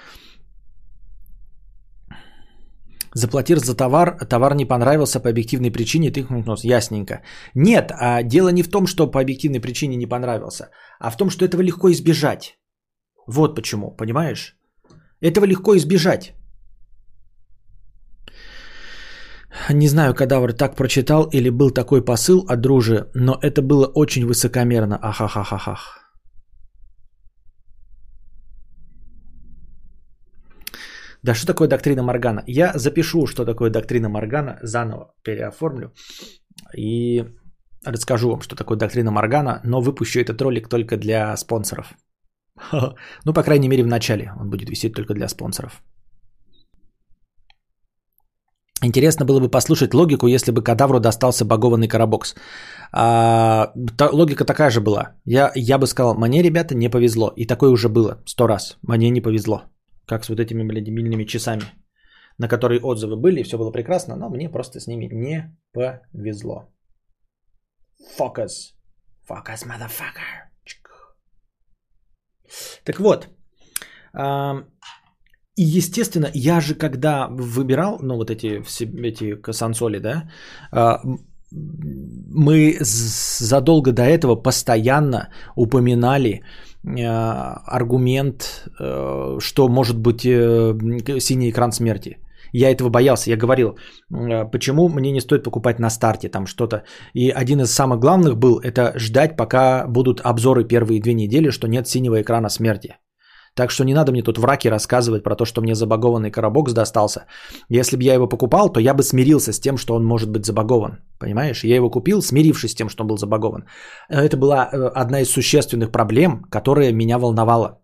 Заплатил за товар, товар не понравился по объективной причине, ты нос. Ясненько. Нет, а дело не в том, что по объективной причине не понравился, а в том, что этого легко избежать. Вот почему, понимаешь? Этого легко избежать. Не знаю, кадавр так прочитал или был такой посыл от дружи, но это было очень высокомерно. Ахахахахах. Да что такое доктрина Моргана? Я запишу, что такое доктрина Моргана, заново переоформлю и расскажу вам, что такое доктрина Моргана, но выпущу этот ролик только для спонсоров. Ну, по крайней мере, в начале он будет висеть только для спонсоров. Интересно было бы послушать логику, если бы кадавру достался багованный карабокс. А, та, логика такая же была. Я, я бы сказал, мне, ребята, не повезло. И такое уже было сто раз. Мне не повезло. Как с вот этими, блядь, дебильными часами, на которые отзывы были, все было прекрасно, но мне просто с ними не повезло. Focus. Focus, motherfucker. Так вот. И, естественно, я же когда выбирал, ну, вот эти, эти консоли, да, а, мы задолго до этого постоянно упоминали а, аргумент, э, что может быть э, синий экран смерти. Я этого боялся. Я говорил, почему мне не стоит покупать на старте там что-то. И один из самых главных был это ждать, пока будут обзоры первые две недели, что нет синего экрана смерти. Так что не надо мне тут враки рассказывать про то, что мне забагованный коробокс достался. Если бы я его покупал, то я бы смирился с тем, что он может быть забагован. Понимаешь? Я его купил, смирившись с тем, что он был забагован. Это была э, одна из существенных проблем, которая меня волновала.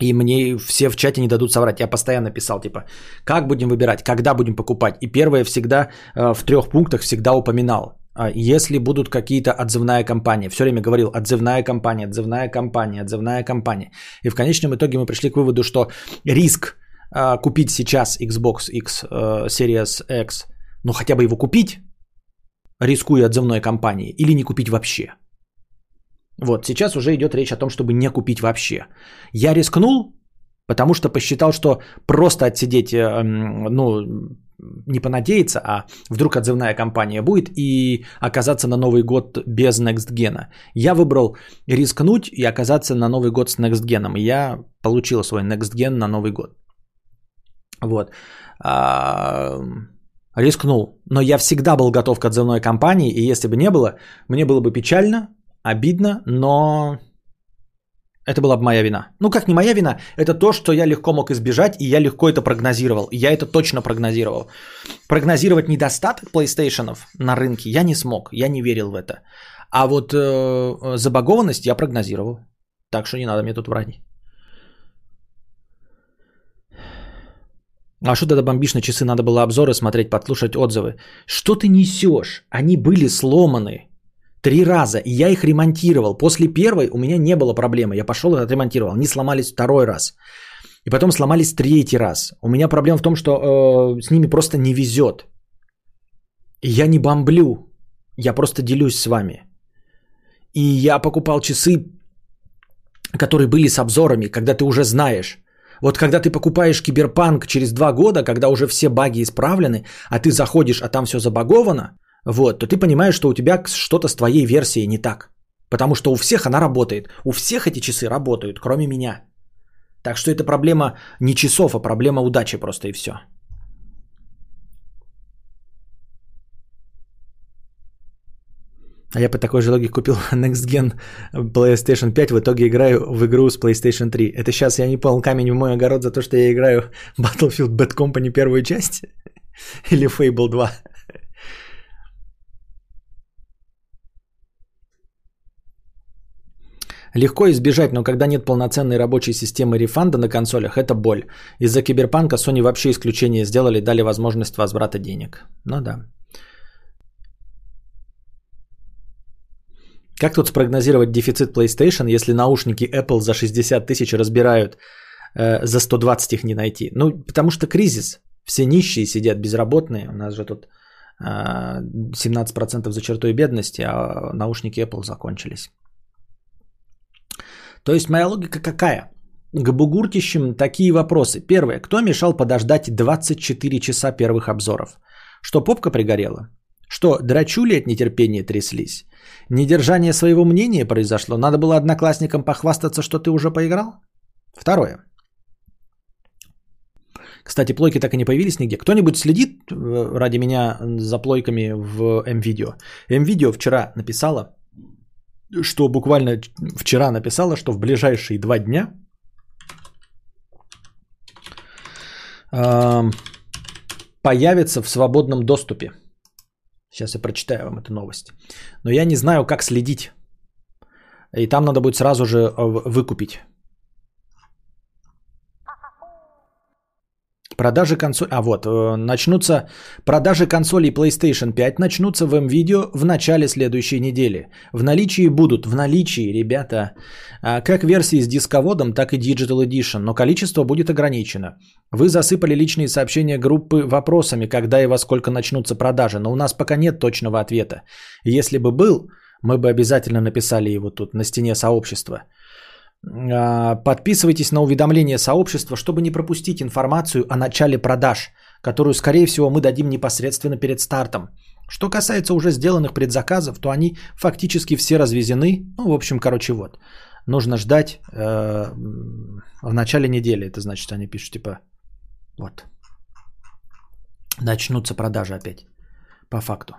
И мне все в чате не дадут соврать. Я постоянно писал, типа, как будем выбирать, когда будем покупать. И первое всегда э, в трех пунктах всегда упоминал. А если будут какие-то отзывная компания, все время говорил отзывная компания, отзывная компания, отзывная компания. И в конечном итоге мы пришли к выводу, что риск а, купить сейчас Xbox X э, Series X, ну хотя бы его купить, рискуя отзывной компанией, или не купить вообще. Вот, сейчас уже идет речь о том, чтобы не купить вообще. Я рискнул, потому что посчитал, что просто отсидеть, э, ну, не понадеяться, а вдруг отзывная кампания будет и оказаться на Новый год без Next Gen. Я выбрал рискнуть и оказаться на Новый год с Next я получил свой Next Gen на Новый год. Вот. А, рискнул. Но я всегда был готов к отзывной кампании, и если бы не было, мне было бы печально, обидно, но это была бы моя вина. Ну, как не моя вина, это то, что я легко мог избежать, и я легко это прогнозировал. Я это точно прогнозировал. Прогнозировать недостаток PlayStation на рынке я не смог, я не верил в это. А вот э, забагованность я прогнозировал. Так что не надо мне тут врать. А что тогда бомбишь на часы? Надо было обзоры смотреть, подслушать отзывы. Что ты несешь? Они были сломаны. Три раза. И я их ремонтировал. После первой у меня не было проблемы. Я пошел и отремонтировал. Они сломались второй раз. И потом сломались третий раз. У меня проблема в том, что э, с ними просто не везет. И я не бомблю. Я просто делюсь с вами. И я покупал часы, которые были с обзорами, когда ты уже знаешь. Вот когда ты покупаешь киберпанк через два года, когда уже все баги исправлены, а ты заходишь, а там все забаговано, вот, то ты понимаешь, что у тебя что-то с твоей версией не так. Потому что у всех она работает. У всех эти часы работают, кроме меня. Так что это проблема не часов, а проблема удачи просто и все. А я по такой же логике купил Next Gen PlayStation 5, в итоге играю в игру с PlayStation 3. Это сейчас я не понял камень в мой огород за то, что я играю Battlefield Bad Company первую часть? Или Fable 2? Легко избежать, но когда нет полноценной рабочей системы рефанда на консолях, это боль. Из-за киберпанка Sony вообще исключение сделали, дали возможность возврата денег. Ну да. Как тут спрогнозировать дефицит PlayStation, если наушники Apple за 60 тысяч разбирают, э, за 120 их не найти? Ну, потому что кризис. Все нищие сидят безработные. У нас же тут э, 17% за чертой бедности, а наушники Apple закончились. То есть моя логика какая? К бугуртищам такие вопросы. Первое. Кто мешал подождать 24 часа первых обзоров? Что попка пригорела? Что, драчули от нетерпения тряслись? Недержание своего мнения произошло? Надо было одноклассникам похвастаться, что ты уже поиграл? Второе. Кстати, плойки так и не появились нигде. Кто-нибудь следит э, ради меня за плойками в MVideo? MVideo вчера написала, что буквально вчера написала, что в ближайшие два дня э, появится в свободном доступе. Сейчас я прочитаю вам эту новость. Но я не знаю, как следить. И там надо будет сразу же э, выкупить. Продажи консолей... А вот, э, начнутся... Продажи консолей PlayStation 5 начнутся в M-Video в начале следующей недели. В наличии будут, в наличии, ребята, а, как версии с дисководом, так и Digital Edition, но количество будет ограничено. Вы засыпали личные сообщения группы вопросами, когда и во сколько начнутся продажи, но у нас пока нет точного ответа. Если бы был, мы бы обязательно написали его тут на стене сообщества – подписывайтесь на уведомления сообщества, чтобы не пропустить информацию о начале продаж, которую, скорее всего, мы дадим непосредственно перед стартом. Что касается уже сделанных предзаказов, то они фактически все развезены. Ну, в общем, короче, вот. Нужно ждать э, в начале недели. Это значит, они пишут, типа, вот. Начнутся продажи опять. По факту.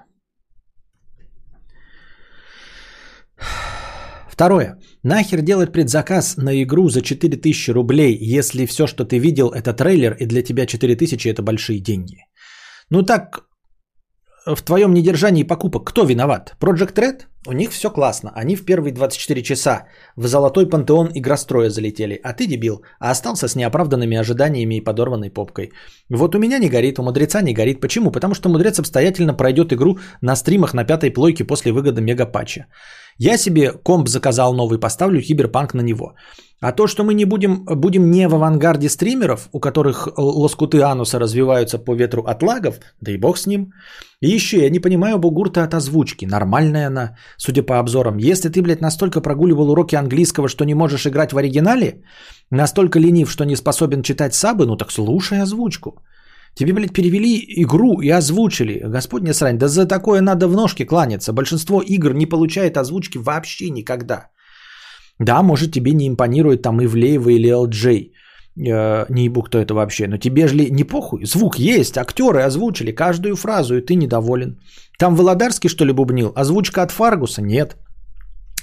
Второе. Нахер делать предзаказ на игру за 4000 рублей, если все, что ты видел, это трейлер, и для тебя 4000 это большие деньги? Ну так, в твоем недержании покупок кто виноват? Project Red? У них все классно. Они в первые 24 часа в золотой пантеон игростроя залетели. А ты, дебил, а остался с неоправданными ожиданиями и подорванной попкой. Вот у меня не горит, у мудреца не горит. Почему? Потому что мудрец обстоятельно пройдет игру на стримах на пятой плойке после выгода мегапатча. Я себе комп заказал новый, поставлю киберпанк на него. А то, что мы не будем, будем не в авангарде стримеров, у которых лоскуты ануса развиваются по ветру от лагов, да и бог с ним. И еще я не понимаю бугурта от озвучки. Нормальная она, судя по обзорам. Если ты, блядь, настолько прогуливал уроки английского, что не можешь играть в оригинале, настолько ленив, что не способен читать сабы, ну так слушай озвучку. Тебе, блядь, перевели игру и озвучили. Господня срань, да за такое надо в ножки кланяться. Большинство игр не получает озвучки вообще никогда. Да, может, тебе не импонирует там Ивлеева или LJ. Э, не ебу, кто это вообще. Но тебе же не похуй. Звук есть, актеры озвучили каждую фразу, и ты недоволен. Там Володарский, что ли, бубнил? Озвучка от Фаргуса? Нет.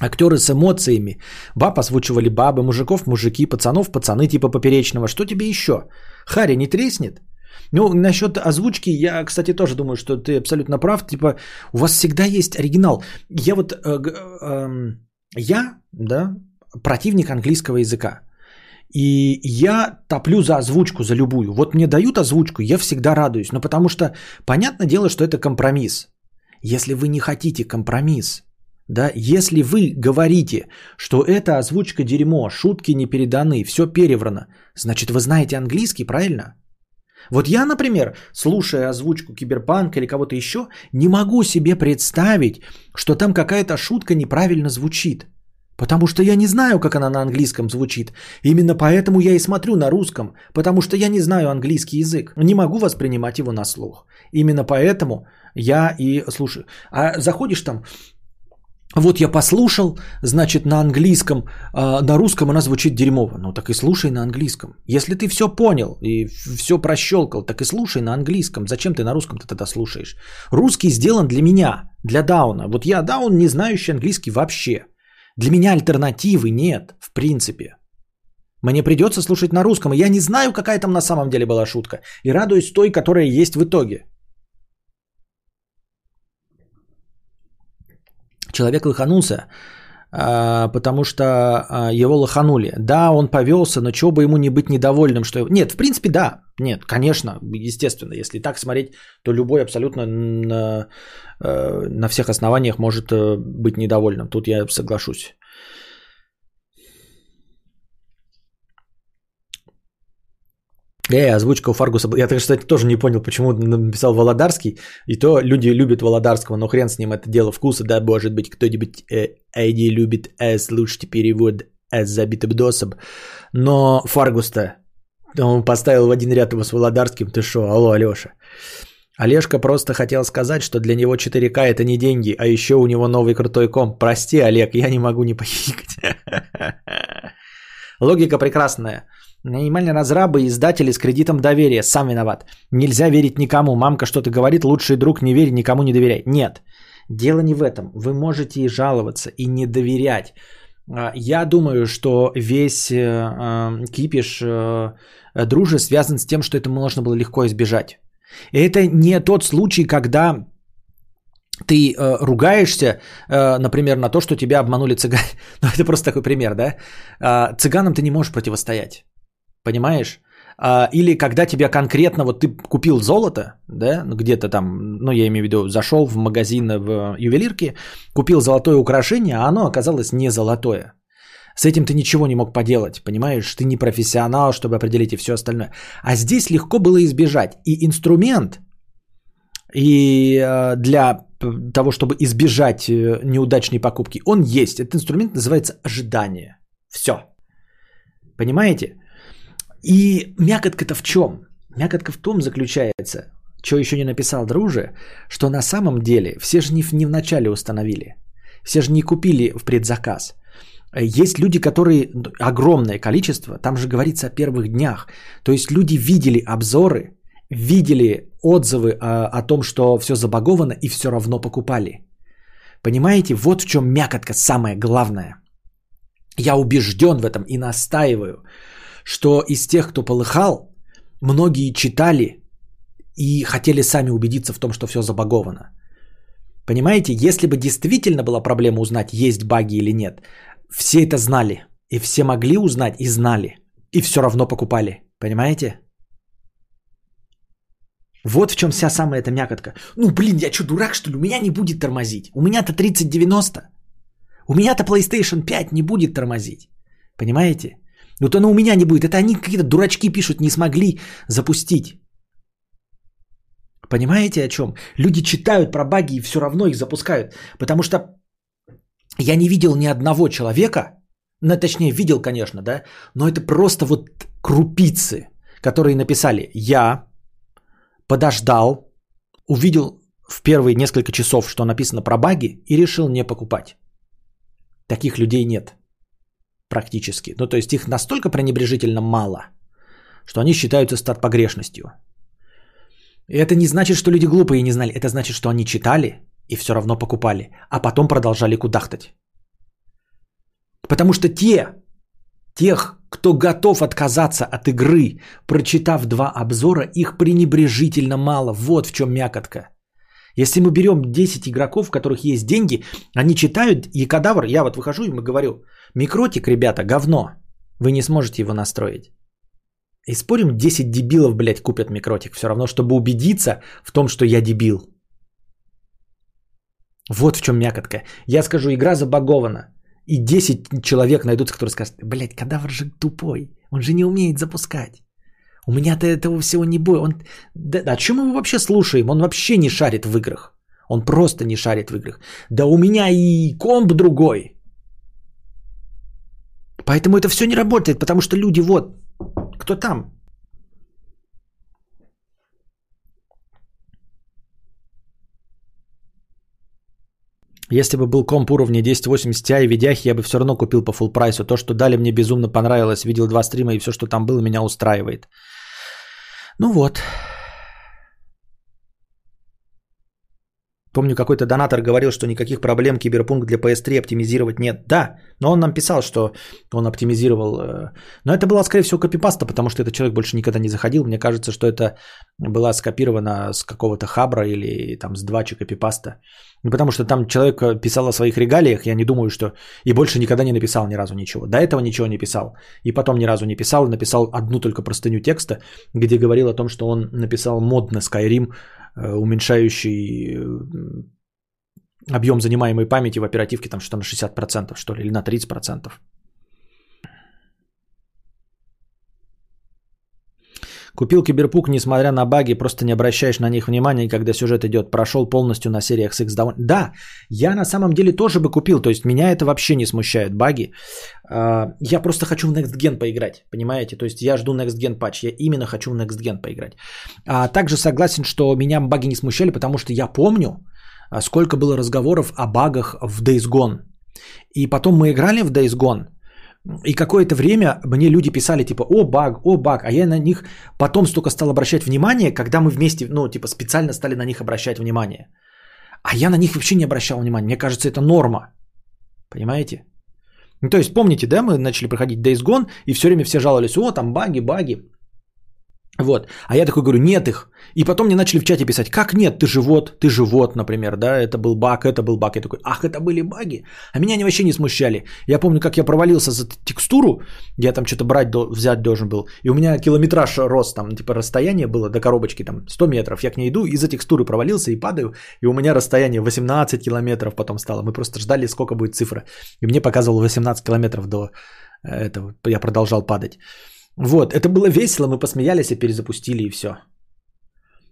Актеры с эмоциями. Баб озвучивали бабы, мужиков мужики, пацанов пацаны типа поперечного. Что тебе еще? Харри не треснет? Ну, насчет озвучки, я, кстати, тоже думаю, что ты абсолютно прав. Типа, у вас всегда есть оригинал. Я вот, э, э, я, да, противник английского языка. И я топлю за озвучку, за любую. Вот мне дают озвучку, я всегда радуюсь. Но потому что, понятное дело, что это компромисс. Если вы не хотите компромисс, да, если вы говорите, что эта озвучка дерьмо, шутки не переданы, все переврано, значит вы знаете английский, правильно? Вот я, например, слушая озвучку Киберпанка или кого-то еще, не могу себе представить, что там какая-то шутка неправильно звучит. Потому что я не знаю, как она на английском звучит. Именно поэтому я и смотрю на русском, потому что я не знаю английский язык. Не могу воспринимать его на слух. Именно поэтому я и слушаю. А заходишь там, вот я послушал, значит, на английском, а на русском она звучит дерьмово. Ну так и слушай на английском. Если ты все понял и все прощелкал, так и слушай на английском. Зачем ты на русском-то тогда слушаешь? Русский сделан для меня, для Дауна. Вот я Даун, не знающий английский вообще. Для меня альтернативы нет, в принципе. Мне придется слушать на русском, и я не знаю, какая там на самом деле была шутка. И радуюсь той, которая есть в итоге. Человек лоханулся, а, потому что а, его лоханули. Да, он повелся, но чего бы ему не быть недовольным, что... Нет, в принципе, да. Нет, конечно, естественно. Если так смотреть, то любой абсолютно на, э, на всех основаниях может э, быть недовольным. Тут я соглашусь. Э, озвучка у Фаргуса. Я, кстати, тоже не понял, почему написал Володарский. И то люди любят Володарского, но хрен с ним, это дело вкуса, да, может быть, кто-нибудь э, Эйди любит э, слушайте перевод э, забитым досом. Но Фаргуста, он поставил в один ряд его с Володарским, ты шо, алло, Алёша. Олежка просто хотел сказать, что для него 4К это не деньги, а еще у него новый крутой комп. Прости, Олег, я не могу не похихикать. Логика прекрасная. Минимальные разрабы издатели с кредитом доверия. Сам виноват. Нельзя верить никому. Мамка что-то говорит, лучший друг не верь, никому не доверяй. Нет. Дело не в этом. Вы можете и жаловаться, и не доверять. А, я думаю, что весь э, э, кипиш э, дружи связан с тем, что это можно было легко избежать. И это не тот случай, когда ты э, ругаешься, э, например, на то, что тебя обманули цыгане. ну, это просто такой пример, да? Э, цыганам ты не можешь противостоять. Понимаешь? А, или когда тебя конкретно, вот ты купил золото, да, где-то там, ну я имею в виду, зашел в магазин в ювелирке, купил золотое украшение, а оно оказалось не золотое. С этим ты ничего не мог поделать, понимаешь? Ты не профессионал, чтобы определить и все остальное. А здесь легко было избежать. И инструмент, и э, для того, чтобы избежать э, неудачной покупки, он есть. Этот инструмент называется ожидание. Все. Понимаете? И мякотка-то в чем? Мякотка в том заключается, что еще не написал друже, что на самом деле все же не в, начале установили. Все же не купили в предзаказ. Есть люди, которые, огромное количество, там же говорится о первых днях. То есть люди видели обзоры, видели отзывы о, о том, что все забаговано и все равно покупали. Понимаете, вот в чем мякотка самое главное. Я убежден в этом и настаиваю, что из тех, кто полыхал, многие читали и хотели сами убедиться в том, что все забаговано. Понимаете, если бы действительно была проблема узнать, есть баги или нет, все это знали. И все могли узнать и знали. И все равно покупали. Понимаете? Вот в чем вся самая эта мякотка. Ну, блин, я что, дурак, что ли? У меня не будет тормозить. У меня-то 3090. У меня-то PlayStation 5 не будет тормозить. Понимаете? Вот оно у меня не будет. Это они какие-то дурачки пишут, не смогли запустить. Понимаете о чем? Люди читают про баги и все равно их запускают. Потому что я не видел ни одного человека, ну точнее видел, конечно, да, но это просто вот крупицы, которые написали, я подождал, увидел в первые несколько часов, что написано про баги, и решил не покупать. Таких людей нет. Практически. Ну, то есть их настолько пренебрежительно мало, что они считаются стат погрешностью. И это не значит, что люди глупые и не знали. Это значит, что они читали и все равно покупали, а потом продолжали кудахтать. Потому что те, тех, кто готов отказаться от игры, прочитав два обзора, их пренебрежительно мало. Вот в чем мякотка. Если мы берем 10 игроков, у которых есть деньги, они читают, и кадавр, я вот выхожу и говорю, микротик, ребята, говно. Вы не сможете его настроить. И спорим, 10 дебилов, блядь, купят микротик. Все равно, чтобы убедиться в том, что я дебил. Вот в чем мякотка. Я скажу, игра забагована. И 10 человек найдутся, которые скажут, блядь, кадавр же тупой. Он же не умеет запускать. У меня-то этого всего не будет. Он... Да, о чем мы вообще слушаем? Он вообще не шарит в играх. Он просто не шарит в играх. Да у меня и комп другой. Поэтому это все не работает, потому что люди вот, кто там? Если бы был комп уровня 1080 Ti и видяхи, я бы все равно купил по full прайсу. То, что дали, мне безумно понравилось. Видел два стрима и все, что там было, меня устраивает. Ну вот. Помню, какой-то донатор говорил, что никаких проблем киберпункт для PS3 оптимизировать нет. Да, но он нам писал, что он оптимизировал. Э, но это была, скорее всего, копипаста, потому что этот человек больше никогда не заходил. Мне кажется, что это была скопирована с какого-то хабра или там с двачи копипаста. Потому что там человек писал о своих регалиях, я не думаю, что... И больше никогда не написал ни разу ничего. До этого ничего не писал. И потом ни разу не писал. Написал одну только простыню текста, где говорил о том, что он написал мод на Skyrim, Э, уменьшающий э, объем занимаемой памяти в оперативке там что-то на 60%, что ли, или на 30%. Купил Киберпук, несмотря на баги, просто не обращаешь на них внимания, когда сюжет идет. Прошел полностью на сериях X довольно... Да, я на самом деле тоже бы купил, то есть меня это вообще не смущает, баги. А, я просто хочу в Next Gen поиграть, понимаете? То есть я жду Next Gen патч, я именно хочу в Next Gen поиграть. А также согласен, что меня баги не смущали, потому что я помню, а, сколько было разговоров о багах в Days Gone. И потом мы играли в Days Gone, и какое-то время мне люди писали типа, о, баг, о, баг, а я на них потом столько стал обращать внимание, когда мы вместе, ну, типа, специально стали на них обращать внимание. А я на них вообще не обращал внимания. Мне кажется, это норма. Понимаете? Ну, то есть, помните, да, мы начали проходить Days Gone, и все время все жаловались, о, там баги, баги. Вот. А я такой говорю, нет их. И потом мне начали в чате писать, как нет, ты живот, ты живот, например, да, это был баг, это был баг. Я такой, ах, это были баги. А меня они вообще не смущали. Я помню, как я провалился за текстуру, я там что-то брать, взять должен был. И у меня километраж рос, там, типа, расстояние было до коробочки, там, 100 метров. Я к ней иду, и за текстуры провалился и падаю. И у меня расстояние 18 километров потом стало. Мы просто ждали, сколько будет цифра. И мне показывало 18 километров до э, этого. Я продолжал падать. Вот, это было весело, мы посмеялись и перезапустили, и все.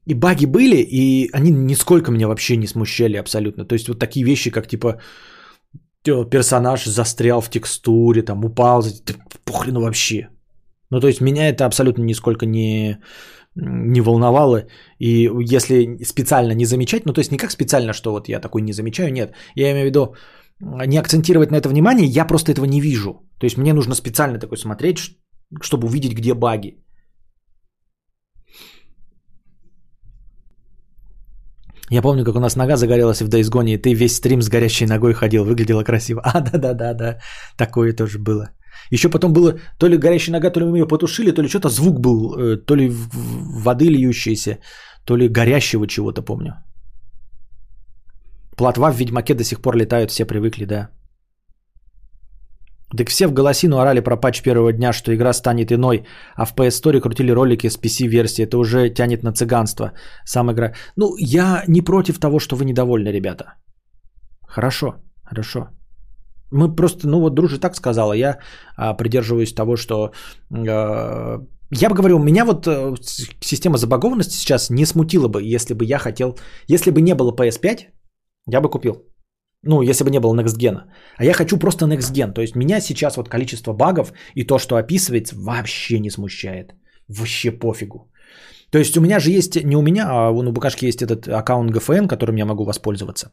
И баги были, и они нисколько меня вообще не смущали абсолютно. То есть вот такие вещи, как типа персонаж застрял в текстуре, там упал, похрену вообще. Ну то есть меня это абсолютно нисколько не, не волновало. И если специально не замечать, ну то есть не как специально, что вот я такой не замечаю, нет. Я имею в виду не акцентировать на это внимание, я просто этого не вижу. То есть мне нужно специально такой смотреть, чтобы увидеть, где баги. Я помню, как у нас нога загорелась в Gone, и ты весь стрим с горящей ногой ходил, выглядело красиво. А, да-да-да-да, такое тоже было. Еще потом было то ли горящая нога, то ли мы ее потушили, то ли что-то звук был, э, то ли воды льющейся, то ли горящего чего-то, помню. Платва в Ведьмаке до сих пор летают, все привыкли, да. Так все в голосину орали про патч первого дня, что игра станет иной, а в PS Store крутили ролики с PC-версии. Это уже тянет на цыганство. Сам игра... Ну, я не против того, что вы недовольны, ребята. Хорошо, хорошо. Мы просто, ну вот дружи так сказала, я а, придерживаюсь того, что... А, я бы говорил, меня вот а, система забагованности сейчас не смутила бы, если бы я хотел... Если бы не было PS5, я бы купил. Ну, если бы не было Next Gen. А я хочу просто Next Gen. То есть меня сейчас вот количество багов и то, что описывается, вообще не смущает. Вообще пофигу. То есть у меня же есть, не у меня, а у Букашки есть этот аккаунт GFN, которым я могу воспользоваться.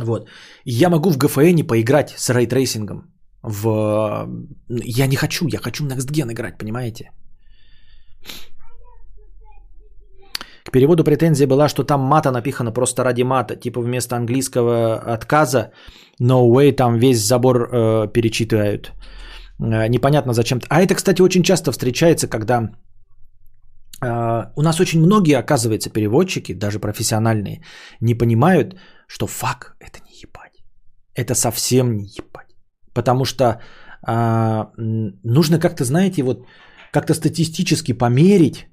Вот. Я могу в GFN поиграть с рейтрейсингом. В... Я не хочу, я хочу Next Gen играть, понимаете? Переводу претензия была, что там мата напихано просто ради мата. Типа вместо английского отказа no way там весь забор э, перечитывают. Э, непонятно зачем. А это, кстати, очень часто встречается, когда э, у нас очень многие, оказывается, переводчики, даже профессиональные, не понимают, что фак это не ебать. Это совсем не ебать. Потому что э, нужно как-то, знаете, вот как-то статистически померить,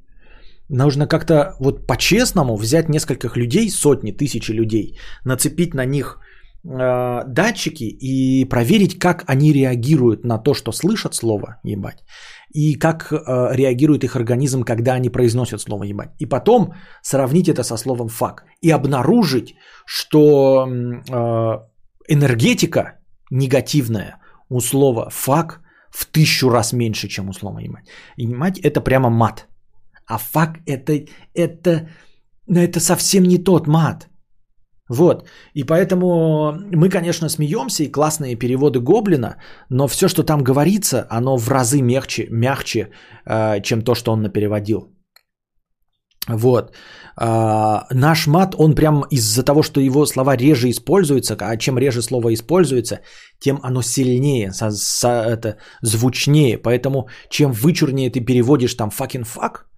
нужно как-то вот по-честному взять нескольких людей, сотни, тысячи людей, нацепить на них э, датчики и проверить, как они реагируют на то, что слышат слово ебать, и как э, реагирует их организм, когда они произносят слово ебать. И потом сравнить это со словом fuck и обнаружить, что э, энергетика негативная у слова fuck в тысячу раз меньше, чем у слова ебать. И ебать это прямо мат. А fuck это, это, это совсем не тот мат. Вот. И поэтому мы, конечно, смеемся и классные переводы Гоблина, но все, что там говорится, оно в разы мягче, мягче э, чем то, что он напереводил. Вот. А, наш мат, он прям из-за того, что его слова реже используются, а чем реже слово используется, тем оно сильнее, со, со, это, звучнее. Поэтому чем вычурнее ты переводишь там fucking fuck,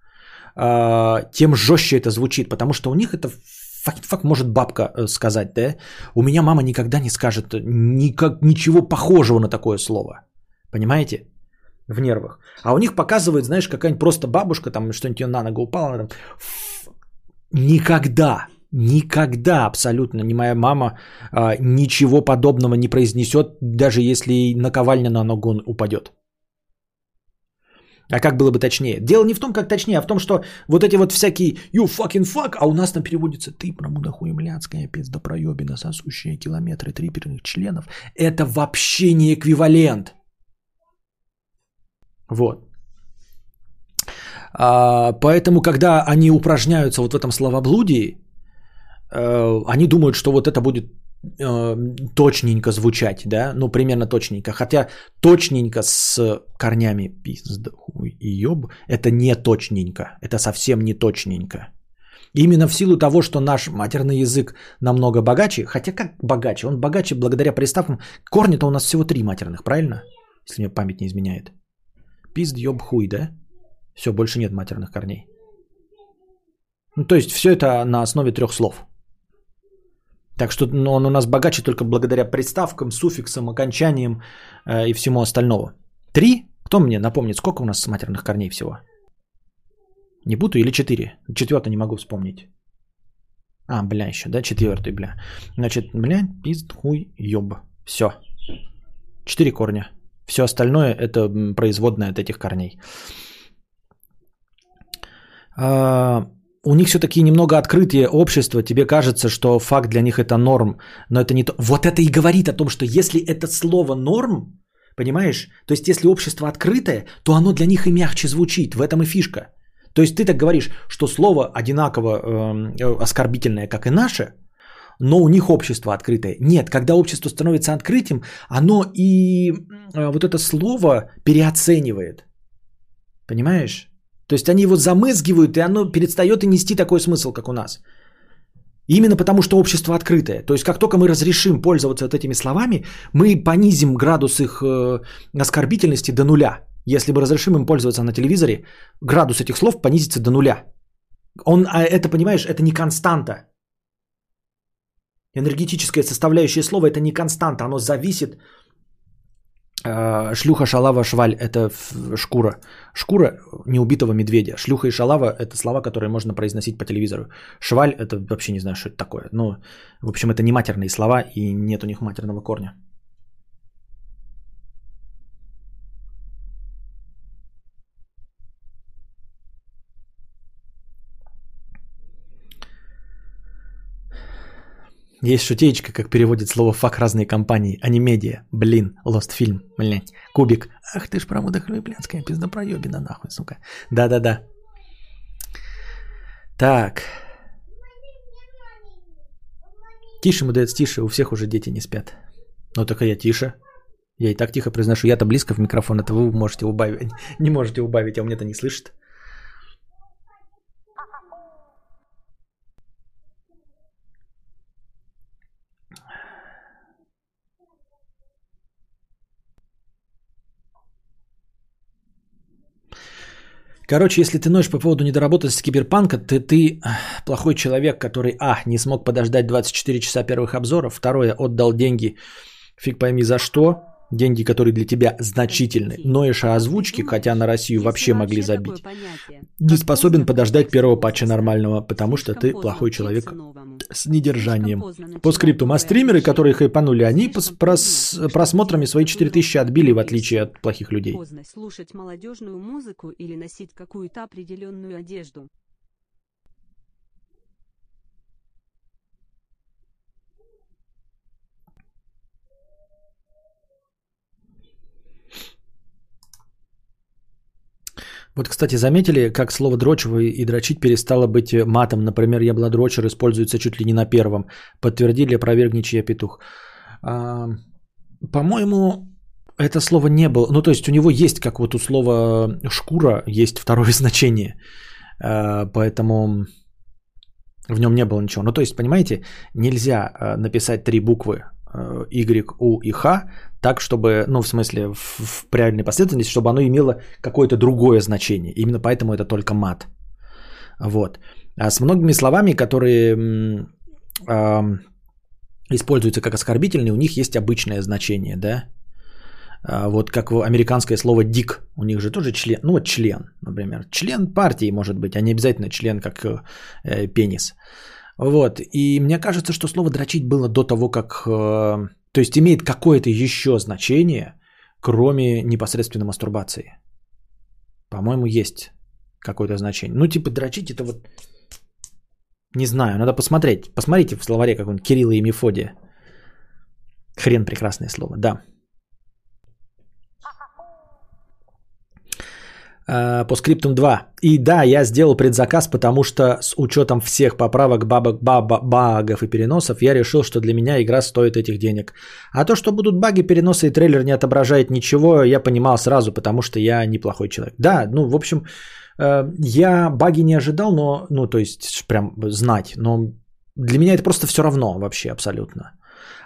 тем жестче это звучит, потому что у них это факт, может бабка э, сказать, да? У меня мама никогда не скажет никак, ничего похожего на такое слово. Понимаете? В нервах. А у них показывает, знаешь, какая-нибудь просто бабушка, там что-нибудь на ногу упала, она там... Никогда, никогда абсолютно ни моя мама а, ничего подобного не произнесет, даже если наковальня на ногу упадет. А как было бы точнее? Дело не в том, как точнее, а в том, что вот эти вот всякие you fucking fuck, а у нас там переводится ты промудохуемляцкая пизда проебина, сосущая километры триперных членов. Это вообще не эквивалент. Вот. А, поэтому, когда они упражняются вот в этом словоблудии, э, они думают, что вот это будет точненько звучать, да, ну примерно точненько, хотя точненько с корнями пизда и ёб, это не точненько, это совсем не точненько. Именно в силу того, что наш матерный язык намного богаче, хотя как богаче, он богаче благодаря приставкам, корни-то у нас всего три матерных, правильно? Если мне память не изменяет. Пизд, ёб, хуй, да? Все, больше нет матерных корней. Ну, то есть все это на основе трех слов – так что он у нас богаче только благодаря приставкам, суффиксам, окончаниям э, и всему остальному. Три? Кто мне напомнит, сколько у нас матерных корней всего? Не буду или четыре? Четвертый не могу вспомнить. А, бля, еще, да, четвертый, бля. Значит, бля, пизд, хуй, ёб. Все. Четыре корня. Все остальное это производное от этих корней. А, у них все-таки немного открытие общества, тебе кажется, что факт для них это норм, но это не то. Вот это и говорит о том, что если это слово норм, понимаешь, то есть если общество открытое, то оно для них и мягче звучит, в этом и фишка. То есть ты так говоришь, что слово одинаково э, оскорбительное, как и наше, но у них общество открытое. Нет, когда общество становится открытым, оно и э, вот это слово переоценивает. Понимаешь? То есть они его замызгивают, и оно перестает и нести такой смысл, как у нас. Именно потому, что общество открытое. То есть как только мы разрешим пользоваться вот этими словами, мы понизим градус их э, оскорбительности до нуля. Если мы разрешим им пользоваться на телевизоре, градус этих слов понизится до нуля. Он, а это, понимаешь, это не константа. Энергетическая составляющая слова это не константа, оно зависит шлюха, шалава, шваль – это шкура. Шкура неубитого медведя. Шлюха и шалава – это слова, которые можно произносить по телевизору. Шваль – это вообще не знаю, что это такое. Ну, в общем, это не матерные слова, и нет у них матерного корня. Есть шутеечка, как переводит слово «фак» разные компании, а не медиа. Блин, Lost фильм, блядь. Кубик. Ах ты ж промудохлый, блядская пиздопроебина, нахуй, сука. Да-да-да. Так. Тише, мудец, тише. У всех уже дети не спят. Ну, только я тише. Я и так тихо произношу. Я-то близко в микрофон, это вы можете убавить. Не можете убавить, а у меня-то не слышит. Короче, если ты ноешь по поводу недоработанности киберпанка, ты, ты плохой человек, который, а, не смог подождать 24 часа первых обзоров, второе, отдал деньги, фиг пойми за что, деньги, которые для тебя значительны, ноешь о озвучке, хотя на Россию вообще могли забить, не способен подождать первого патча нормального, потому что ты плохой человек с недержанием. По скрипту, а стримеры, которые хайпанули, они с прос, просмотрами свои 4000 отбили, в отличие от плохих людей. слушать молодежную музыку или носить какую-то определенную одежду. Вот, кстати, заметили, как слово дрочево и дрочить перестало быть матом. Например, яблодрочер используется чуть ли не на первом. Подтвердили, опровергни, чья петух. А, по-моему, это слово не было. Ну, то есть у него есть, как вот у слова шкура, есть второе значение. А, поэтому в нем не было ничего. Ну, то есть, понимаете, нельзя а, написать три буквы y, U и Х, так, чтобы, ну, в смысле, в, в правильной последовательности, чтобы оно имело какое-то другое значение. Именно поэтому это только мат. Вот. А с многими словами, которые э, используются как оскорбительные, у них есть обычное значение, да? А вот как американское слово «дик», у них же тоже член, ну вот член, например. Член партии может быть, а не обязательно член как э, пенис. Вот. И мне кажется, что слово дрочить было до того, как... Э, то есть имеет какое-то еще значение, кроме непосредственно мастурбации. По-моему, есть какое-то значение. Ну, типа дрочить это вот... Не знаю, надо посмотреть. Посмотрите в словаре какой-нибудь Кирилла и Мефодия. Хрен прекрасное слово, да. По скриптум 2. И да, я сделал предзаказ, потому что с учетом всех поправок, бабок, баба, багов и переносов, я решил, что для меня игра стоит этих денег. А то, что будут баги, переносы и трейлер не отображает ничего, я понимал сразу, потому что я неплохой человек. Да, ну, в общем, э, я баги не ожидал, но, ну, то есть, прям знать, но для меня это просто все равно вообще абсолютно.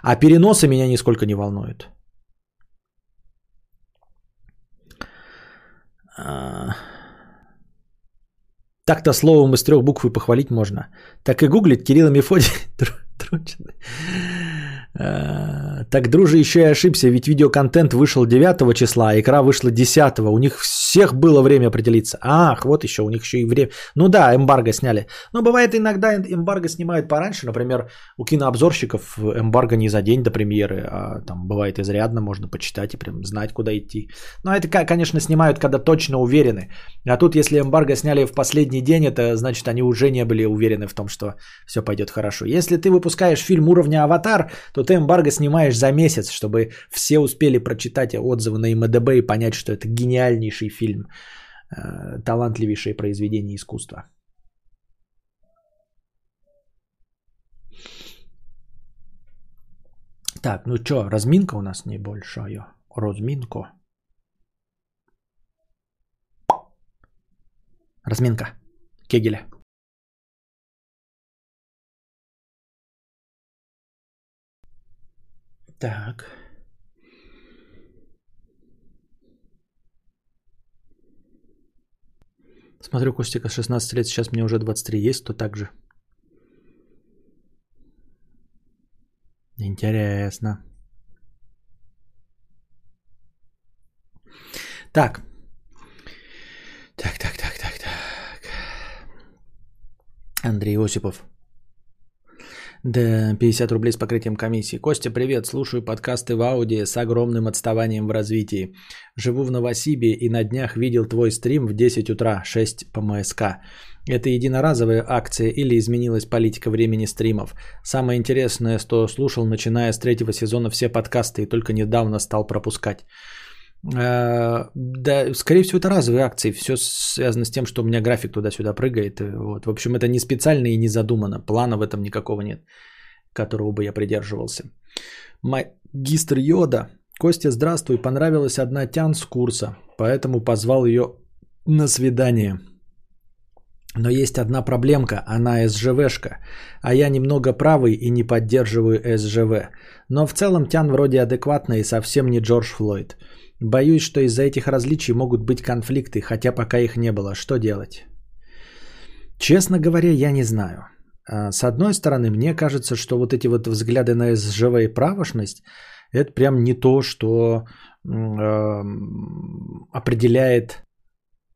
А переносы меня нисколько не волнуют. Так-то словом из трех букв и похвалить можно. Так и гуглить Кирилл Мефодий. Э, так, друже, еще и ошибся, ведь видеоконтент вышел 9 числа, а игра вышла 10. У них всех было время определиться. Ах, вот еще, у них еще и время. Ну да, эмбарго сняли. Но бывает иногда эмбарго снимают пораньше. Например, у кинообзорщиков эмбарго не за день до премьеры, а там бывает изрядно, можно почитать и прям знать, куда идти. Но это, конечно, снимают, когда точно уверены. А тут, если эмбарго сняли в последний день, это значит, они уже не были уверены в том, что все пойдет хорошо. Если ты выпускаешь фильм уровня «Аватар», то ты эмбарго снимаешь за месяц, чтобы все успели прочитать отзывы на МДБ и понять, что это гениальнейший фильм, э, талантливейшее произведение искусства. Так, ну что, разминка у нас небольшая. Разминка. Разминка. Кегеля. Так. Смотрю, Костика 16 лет, сейчас мне уже 23 есть, то так же. Интересно. Так. Так, так, так, так, так. Андрей Осипов. Да, 50 рублей с покрытием комиссии. Костя, привет. Слушаю подкасты в аудио с огромным отставанием в развитии. Живу в Новосибе и на днях видел твой стрим в 10 утра, 6 по МСК. Это единоразовая акция или изменилась политика времени стримов? Самое интересное, что слушал, начиная с третьего сезона все подкасты и только недавно стал пропускать. Э, да, скорее всего, это разовые акции. Все связано с тем, что у меня график туда-сюда прыгает. Вот. В общем, это не специально и не задумано. Плана в этом никакого нет, которого бы я придерживался. Магистр Йода. Костя, здравствуй. Понравилась одна тян с курса, поэтому позвал ее на свидание. Но есть одна проблемка, она СЖВшка, а я немного правый и не поддерживаю СЖВ. Но в целом Тян вроде адекватная и совсем не Джордж Флойд. Боюсь, что из-за этих различий могут быть конфликты, хотя пока их не было. Что делать? Честно говоря, я не знаю. А, с одной стороны, мне кажется, что вот эти вот взгляды на СЖВ и правошность, это прям не то, что э, определяет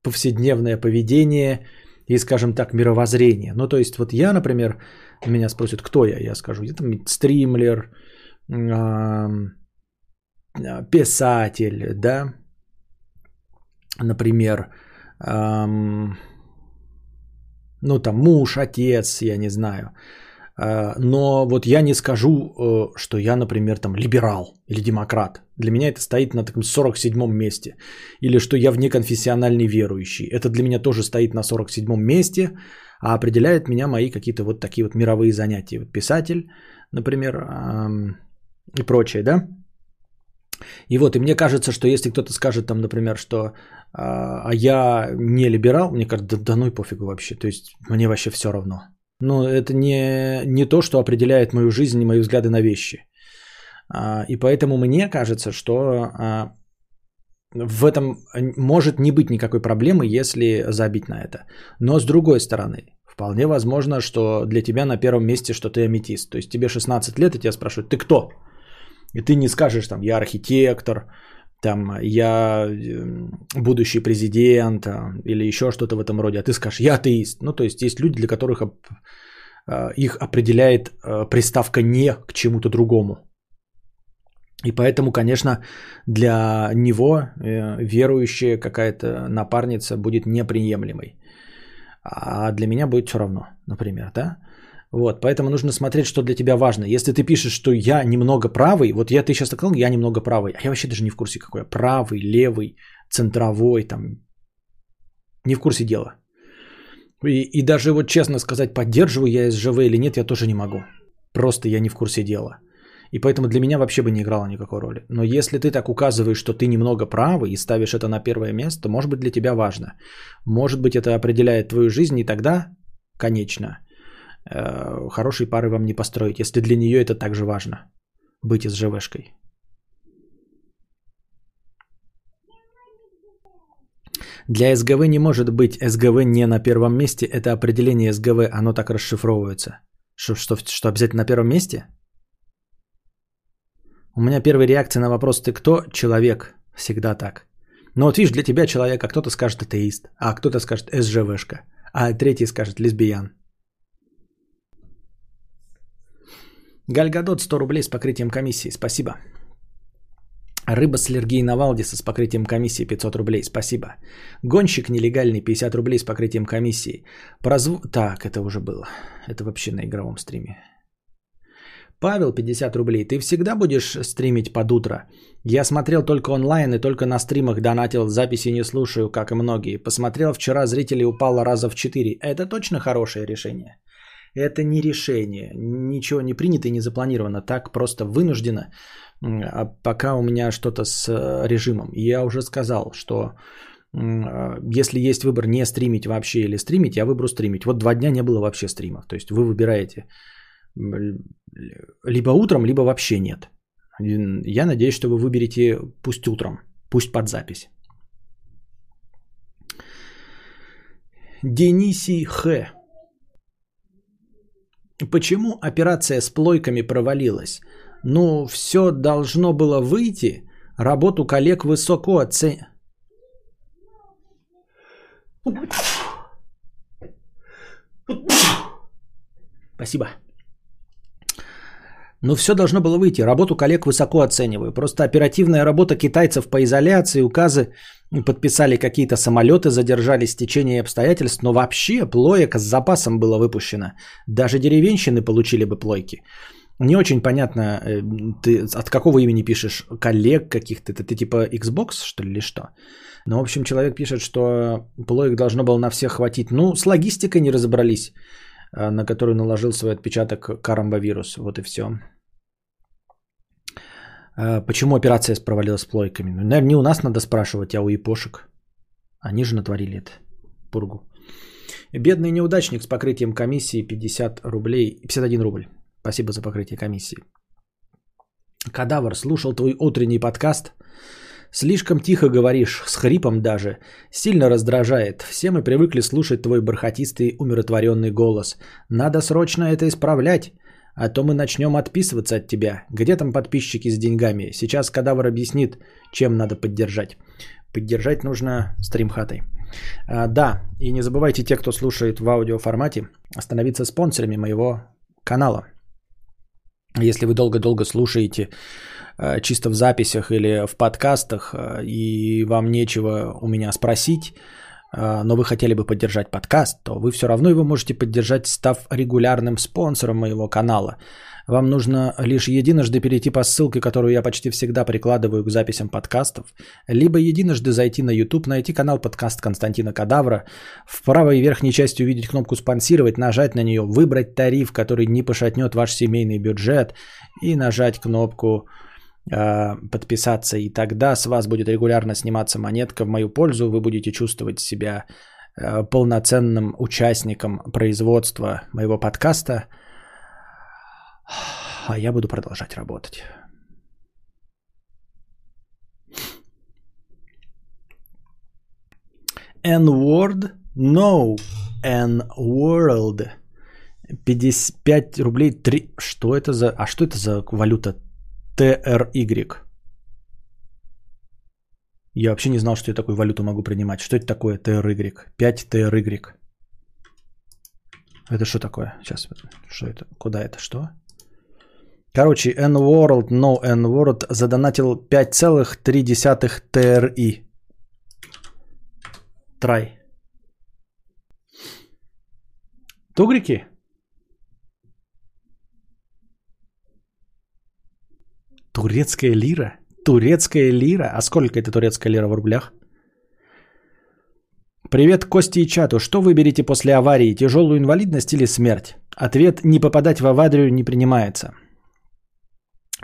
повседневное поведение и, скажем так, мировоззрение. Ну, то есть, вот я, например, меня спросят, кто я, я скажу, я там стримлер, э, писатель, да, например, эм, ну там муж, отец, я не знаю. Э, но вот я не скажу, э, что я, например, там либерал или демократ. Для меня это стоит на таком 47-м месте. Или что я внеконфессиональный верующий. Это для меня тоже стоит на 47-м месте, а определяет меня мои какие-то вот такие вот мировые занятия. Вот писатель, например, и прочее, да? И вот, и мне кажется, что если кто-то скажет там, например, что а, а я не либерал, мне кажется, да, да ну и пофигу вообще, то есть мне вообще все равно. Но это не, не то, что определяет мою жизнь и мои взгляды на вещи. А, и поэтому мне кажется, что а, в этом может не быть никакой проблемы, если забить на это. Но с другой стороны, вполне возможно, что для тебя на первом месте, что ты аметист. То есть тебе 16 лет, и тебя спрашивают, ты кто? И ты не скажешь там, я архитектор, там, я эм, будущий президент или еще что-то в этом роде, а ты скажешь, я атеист. Ну, то есть есть люди, для которых э, их определяет э, приставка «не» к чему-то другому. И поэтому, конечно, для него э, верующая какая-то напарница будет неприемлемой. А для меня будет все равно, например, да? Вот, поэтому нужно смотреть, что для тебя важно. Если ты пишешь, что я немного правый, вот я ты сейчас сказал, я немного правый, а я вообще даже не в курсе, какой я правый, левый, центровой, там, не в курсе дела. И, и даже вот честно сказать, поддерживаю я СЖВ или нет, я тоже не могу. Просто я не в курсе дела. И поэтому для меня вообще бы не играло никакой роли. Но если ты так указываешь, что ты немного правый и ставишь это на первое место, может быть для тебя важно. Может быть это определяет твою жизнь, и тогда, конечно, хорошей пары вам не построить, если для нее это также важно. Быть СЖВшкой. Для СГВ не может быть СГВ не на первом месте. Это определение СГВ, оно так расшифровывается. Что, что, что обязательно на первом месте? У меня первая реакция на вопрос «ты кто?» Человек. Всегда так. Но вот видишь, для тебя человек, а кто-то скажет атеист, а кто-то скажет СЖВшка, а третий скажет лесбиян. Гальгадот 100 рублей с покрытием комиссии. Спасибо. Рыба с аллергией на Валдиса с покрытием комиссии 500 рублей. Спасибо. Гонщик нелегальный 50 рублей с покрытием комиссии. Прозв... Так, это уже было. Это вообще на игровом стриме. Павел, 50 рублей. Ты всегда будешь стримить под утро? Я смотрел только онлайн и только на стримах донатил, записи не слушаю, как и многие. Посмотрел вчера, зрителей упало раза в 4. Это точно хорошее решение? Это не решение, ничего не принято и не запланировано, так просто вынуждено, а пока у меня что-то с э, режимом. Я уже сказал, что а, если есть выбор не стримить вообще или стримить, я выберу стримить. Вот два дня не было вообще стримов. То есть вы выбираете либо утром, либо вообще нет. Я надеюсь, что вы выберете пусть утром, пусть под запись. Дениси Х. Почему операция с плойками провалилась? Ну, все должно было выйти. Работу коллег высоко оцен... Спасибо. Ну, все должно было выйти. Работу коллег высоко оцениваю. Просто оперативная работа китайцев по изоляции, указы подписали какие-то самолеты, задержались в течение обстоятельств, но вообще плоек с запасом было выпущено. Даже деревенщины получили бы плойки. Не очень понятно, э, ты от какого имени пишешь, коллег каких-то, это ты типа Xbox, что ли, или что? Ну, в общем, человек пишет, что плоек должно было на всех хватить. Ну, с логистикой не разобрались, э, на которую наложил свой отпечаток карамбовирус. Вот и все. Э, почему операция провалилась с плойками? Ну, наверное, не у нас надо спрашивать, а у япошек. Они же натворили это. Пургу. Бедный неудачник с покрытием комиссии 50 рублей, 51 рубль. Спасибо за покрытие комиссии. Кадавр, слушал твой утренний подкаст. Слишком тихо говоришь, с хрипом даже. Сильно раздражает. Все мы привыкли слушать твой бархатистый, умиротворенный голос. Надо срочно это исправлять. А то мы начнем отписываться от тебя. Где там подписчики с деньгами? Сейчас Кадавр объяснит, чем надо поддержать. Поддержать нужно стримхатой. А, да, и не забывайте те, кто слушает в аудиоформате, становиться спонсорами моего канала. Если вы долго-долго слушаете э, чисто в записях или в подкастах, э, и вам нечего у меня спросить, но вы хотели бы поддержать подкаст, то вы все равно его можете поддержать, став регулярным спонсором моего канала. Вам нужно лишь единожды перейти по ссылке, которую я почти всегда прикладываю к записям подкастов, либо единожды зайти на YouTube, найти канал подкаст Константина Кадавра, в правой верхней части увидеть кнопку «Спонсировать», нажать на нее, выбрать тариф, который не пошатнет ваш семейный бюджет, и нажать кнопку подписаться, и тогда с вас будет регулярно сниматься монетка в мою пользу, вы будете чувствовать себя э, полноценным участником производства моего подкаста – а я буду продолжать работать. N-word? No. N-world. 55 рублей 3... Что это за... А что это за валюта? TRY. Я вообще не знал, что я такую валюту могу принимать. Что это такое TRY? 5 TRY. Это что такое? Сейчас, что это? Куда это? Что? Короче, N-World, no N-World задонатил 5,3 TRI. Трай. Тугрики? Турецкая лира? Турецкая лира? А сколько это турецкая лира в рублях? Привет, Кости и чату. Что выберете после аварии? Тяжелую инвалидность или смерть? Ответ «не попадать в аварию» не принимается.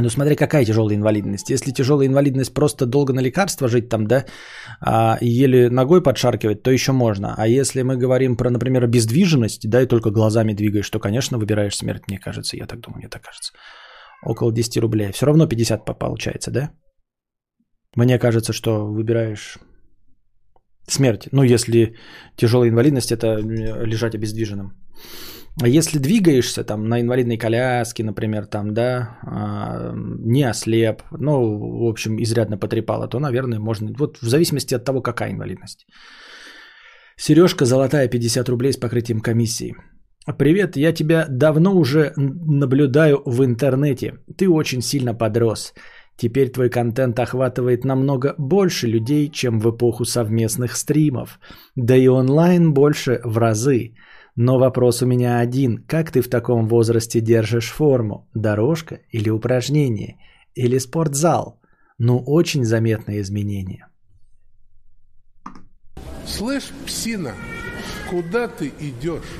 Ну, смотри, какая тяжелая инвалидность. Если тяжелая инвалидность просто долго на лекарства жить там, да, а, и еле ногой подшаркивать, то еще можно. А если мы говорим про, например, бездвиженность, да, и только глазами двигаешь, то, конечно, выбираешь смерть, мне кажется. Я так думаю, мне так кажется. Около 10 рублей. Все равно 50 получается, да? Мне кажется, что выбираешь смерть. Ну, если тяжелая инвалидность, это лежать обездвиженным. А если двигаешься там на инвалидной коляске, например, там, да, а, не ослеп, ну, в общем, изрядно потрепало, то, наверное, можно, вот в зависимости от того, какая инвалидность. Сережка золотая 50 рублей с покрытием комиссии. Привет, я тебя давно уже наблюдаю в интернете. Ты очень сильно подрос. Теперь твой контент охватывает намного больше людей, чем в эпоху совместных стримов. Да и онлайн больше в разы. Но вопрос у меня один. Как ты в таком возрасте держишь форму? Дорожка или упражнение? Или спортзал? Ну, очень заметное изменение. Слышь, псина, куда ты идешь?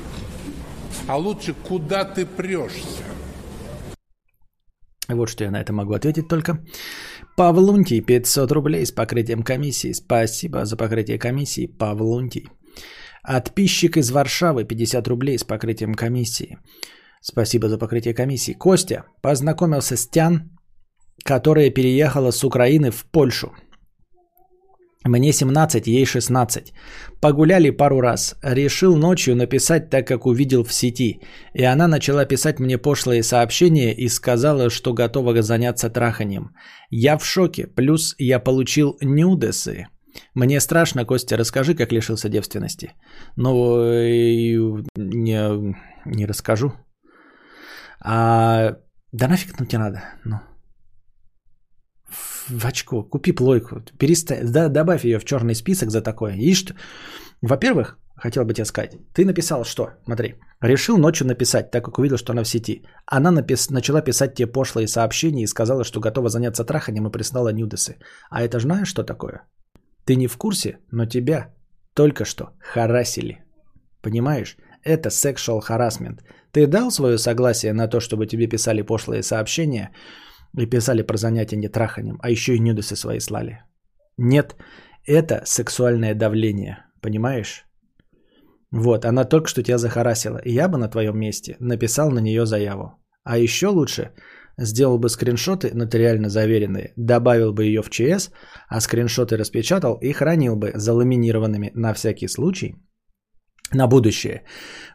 А лучше, куда ты прешься? Вот что я на это могу ответить только. Павлунтий, 500 рублей с покрытием комиссии. Спасибо за покрытие комиссии, Павлунтий. Отписчик из Варшавы 50 рублей с покрытием комиссии. Спасибо за покрытие комиссии. Костя познакомился с Тян, которая переехала с Украины в Польшу. Мне 17, ей 16. Погуляли пару раз. Решил ночью написать так, как увидел в сети. И она начала писать мне пошлые сообщения и сказала, что готова заняться траханием. Я в шоке. Плюс я получил нюдесы. Мне страшно, Костя, расскажи, как лишился девственности. Ну, не, не расскажу. А, да нафиг ну тебе надо. Ну. В очко, купи плойку, перестань, да, добавь ее в черный список за такое. И что? Во-первых, хотел бы тебе сказать. Ты написал что? Смотри. Решил ночью написать, так как увидел, что она в сети. Она напис... начала писать тебе пошлые сообщения и сказала, что готова заняться траханием и прислала нюдесы. А это знаешь, что такое? Ты не в курсе, но тебя только что харасили. Понимаешь? Это sexual harassment. Ты дал свое согласие на то, чтобы тебе писали пошлые сообщения и писали про занятия не траханием, а еще и нюдесы свои слали? Нет, это сексуальное давление. Понимаешь? Вот, она только что тебя захарасила. И я бы на твоем месте написал на нее заяву. А еще лучше сделал бы скриншоты нотариально заверенные, добавил бы ее в ЧС, а скриншоты распечатал и хранил бы заламинированными на всякий случай на будущее.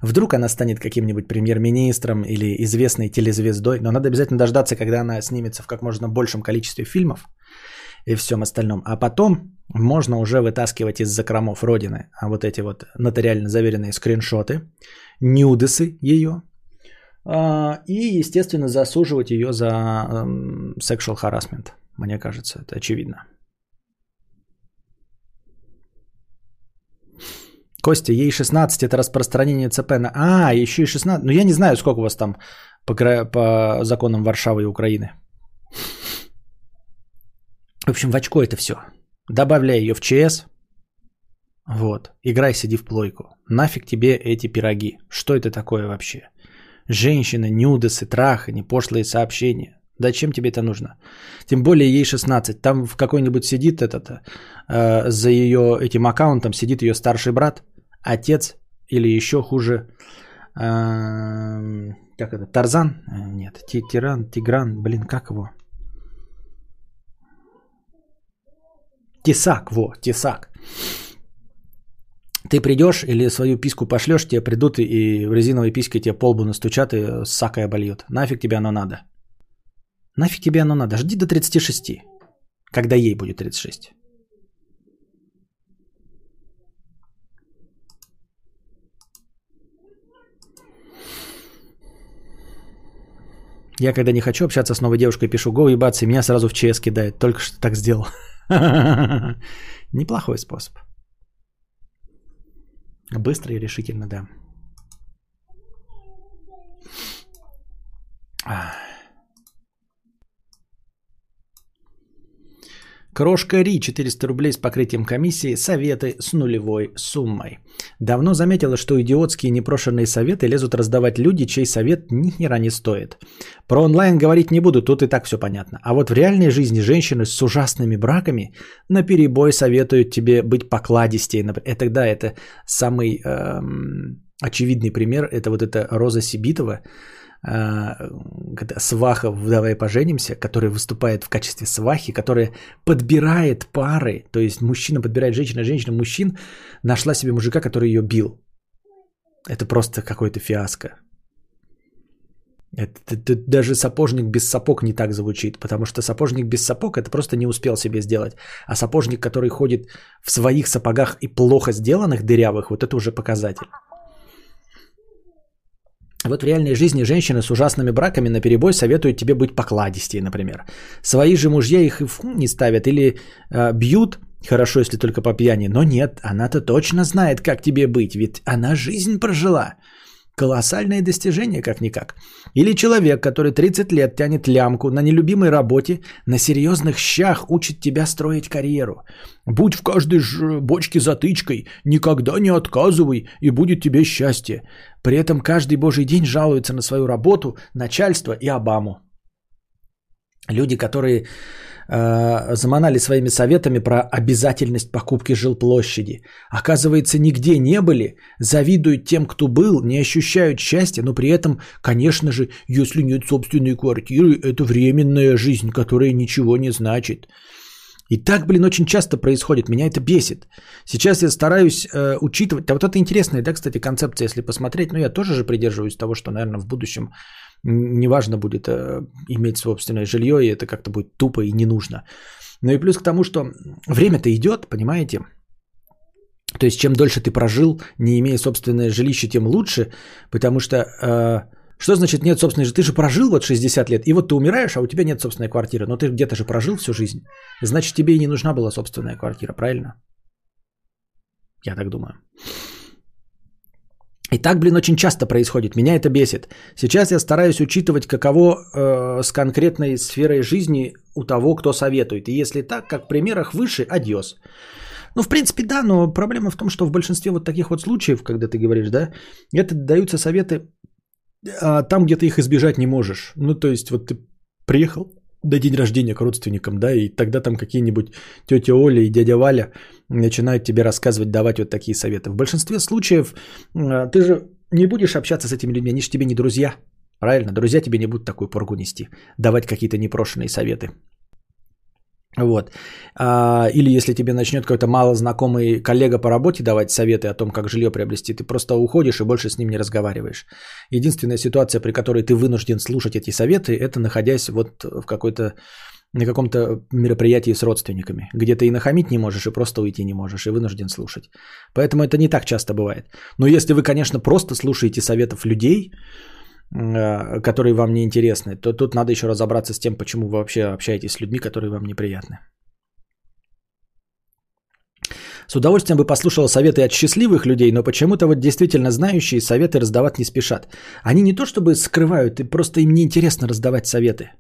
Вдруг она станет каким-нибудь премьер-министром или известной телезвездой, но надо обязательно дождаться, когда она снимется в как можно большем количестве фильмов и всем остальном. А потом можно уже вытаскивать из закромов Родины а вот эти вот нотариально заверенные скриншоты, нюдесы ее, а, и, естественно, засуживать ее за эм, sexual harassment. Мне кажется, это очевидно. Костя, ей 16, это распространение ЦП на... А, еще и 16. Ну, я не знаю, сколько у вас там по, по законам Варшавы и Украины. В общем, в очко это все. Добавляй ее в ЧС. Вот. Играй, сиди в плойку. Нафиг тебе эти пироги. Что это такое вообще? Женщина, нюдесы, трахани, пошлые сообщения. Зачем тебе это нужно? Тем более ей 16. Там в какой-нибудь сидит этот, э, за ее этим аккаунтом сидит ее старший брат, отец или еще хуже, э, как это, Тарзан? Э, нет, Тиран, Тигран, блин, как его? Тесак, во, тесак. Ты придешь или свою писку пошлешь, тебе придут и в резиновой письке тебе полбу настучат и сакой обольют. Нафиг тебе оно надо? Нафиг тебе оно надо? Жди до 36, когда ей будет 36. Я когда не хочу общаться с новой девушкой, пишу «Го ебаться», и меня сразу в ЧС кидает. Только что так сделал. Неплохой способ. Быстро и решительно, да. Крошка Ри, 400 рублей с покрытием комиссии, советы с нулевой суммой. Давно заметила, что идиотские непрошенные советы лезут раздавать люди, чей совет ни хера не стоит. Про онлайн говорить не буду, тут и так все понятно. А вот в реальной жизни женщины с ужасными браками на перебой советуют тебе быть покладистей. Это да, это самый эм, очевидный пример. Это вот эта Роза Сибитова, сваха в «Давай поженимся», которая выступает в качестве свахи, которая подбирает пары, то есть мужчина подбирает женщина, женщина мужчин, нашла себе мужика, который ее бил. Это просто какой-то фиаско. Это, это, даже сапожник без сапог не так звучит, потому что сапожник без сапог это просто не успел себе сделать. А сапожник, который ходит в своих сапогах и плохо сделанных, дырявых, вот это уже показатель. Вот в реальной жизни женщины с ужасными браками на перебой советуют тебе быть покладистей, например. Свои же мужья их не ставят или э, бьют, хорошо, если только по пьяни, но нет, она-то точно знает, как тебе быть, ведь она жизнь прожила. Колоссальное достижение, как-никак. Или человек, который 30 лет тянет лямку на нелюбимой работе, на серьезных щах учит тебя строить карьеру. Будь в каждой ж бочке затычкой, никогда не отказывай, и будет тебе счастье. При этом каждый божий день жалуется на свою работу, начальство и Обаму. Люди, которые э, заманали своими советами про обязательность покупки жилплощади. Оказывается, нигде не были, завидуют тем, кто был, не ощущают счастья, но при этом, конечно же, если нет собственной квартиры, это временная жизнь, которая ничего не значит. И так, блин, очень часто происходит. Меня это бесит. Сейчас я стараюсь э, учитывать. А вот это интересная, да, кстати, концепция, если посмотреть. Но я тоже же придерживаюсь того, что, наверное, в будущем неважно будет э, иметь собственное жилье, и это как-то будет тупо и не нужно. Ну и плюс к тому, что время-то идет, понимаете? То есть чем дольше ты прожил, не имея собственное жилище, тем лучше, потому что... Э, что значит нет собственной жизни? Ты же прожил вот 60 лет, и вот ты умираешь, а у тебя нет собственной квартиры. Но ты где-то же прожил всю жизнь. Значит, тебе и не нужна была собственная квартира, правильно? Я так думаю. И так, блин, очень часто происходит. Меня это бесит. Сейчас я стараюсь учитывать, каково э, с конкретной сферой жизни у того, кто советует. И если так, как в примерах выше, адьос. Ну, в принципе, да, но проблема в том, что в большинстве вот таких вот случаев, когда ты говоришь, да, это даются советы а, там, где ты их избежать не можешь. Ну, то есть, вот ты приехал на день рождения к родственникам, да, и тогда там какие-нибудь тетя Оля и дядя Валя начинают тебе рассказывать, давать вот такие советы. В большинстве случаев а, ты же не будешь общаться с этими людьми, они же тебе не друзья. Правильно? Друзья тебе не будут такую поргу нести, давать какие-то непрошенные советы. Вот. А, или если тебе начнет какой-то малознакомый коллега по работе давать советы о том, как жилье приобрести, ты просто уходишь и больше с ним не разговариваешь. Единственная ситуация, при которой ты вынужден слушать эти советы, это находясь вот в какой-то на каком-то мероприятии с родственниками, где ты и нахамить не можешь, и просто уйти не можешь, и вынужден слушать. Поэтому это не так часто бывает. Но если вы, конечно, просто слушаете советов людей, которые вам не интересны, то тут надо еще разобраться с тем, почему вы вообще общаетесь с людьми, которые вам неприятны. С удовольствием бы послушал советы от счастливых людей, но почему-то вот действительно знающие советы раздавать не спешат. Они не то чтобы скрывают, просто им неинтересно раздавать советы.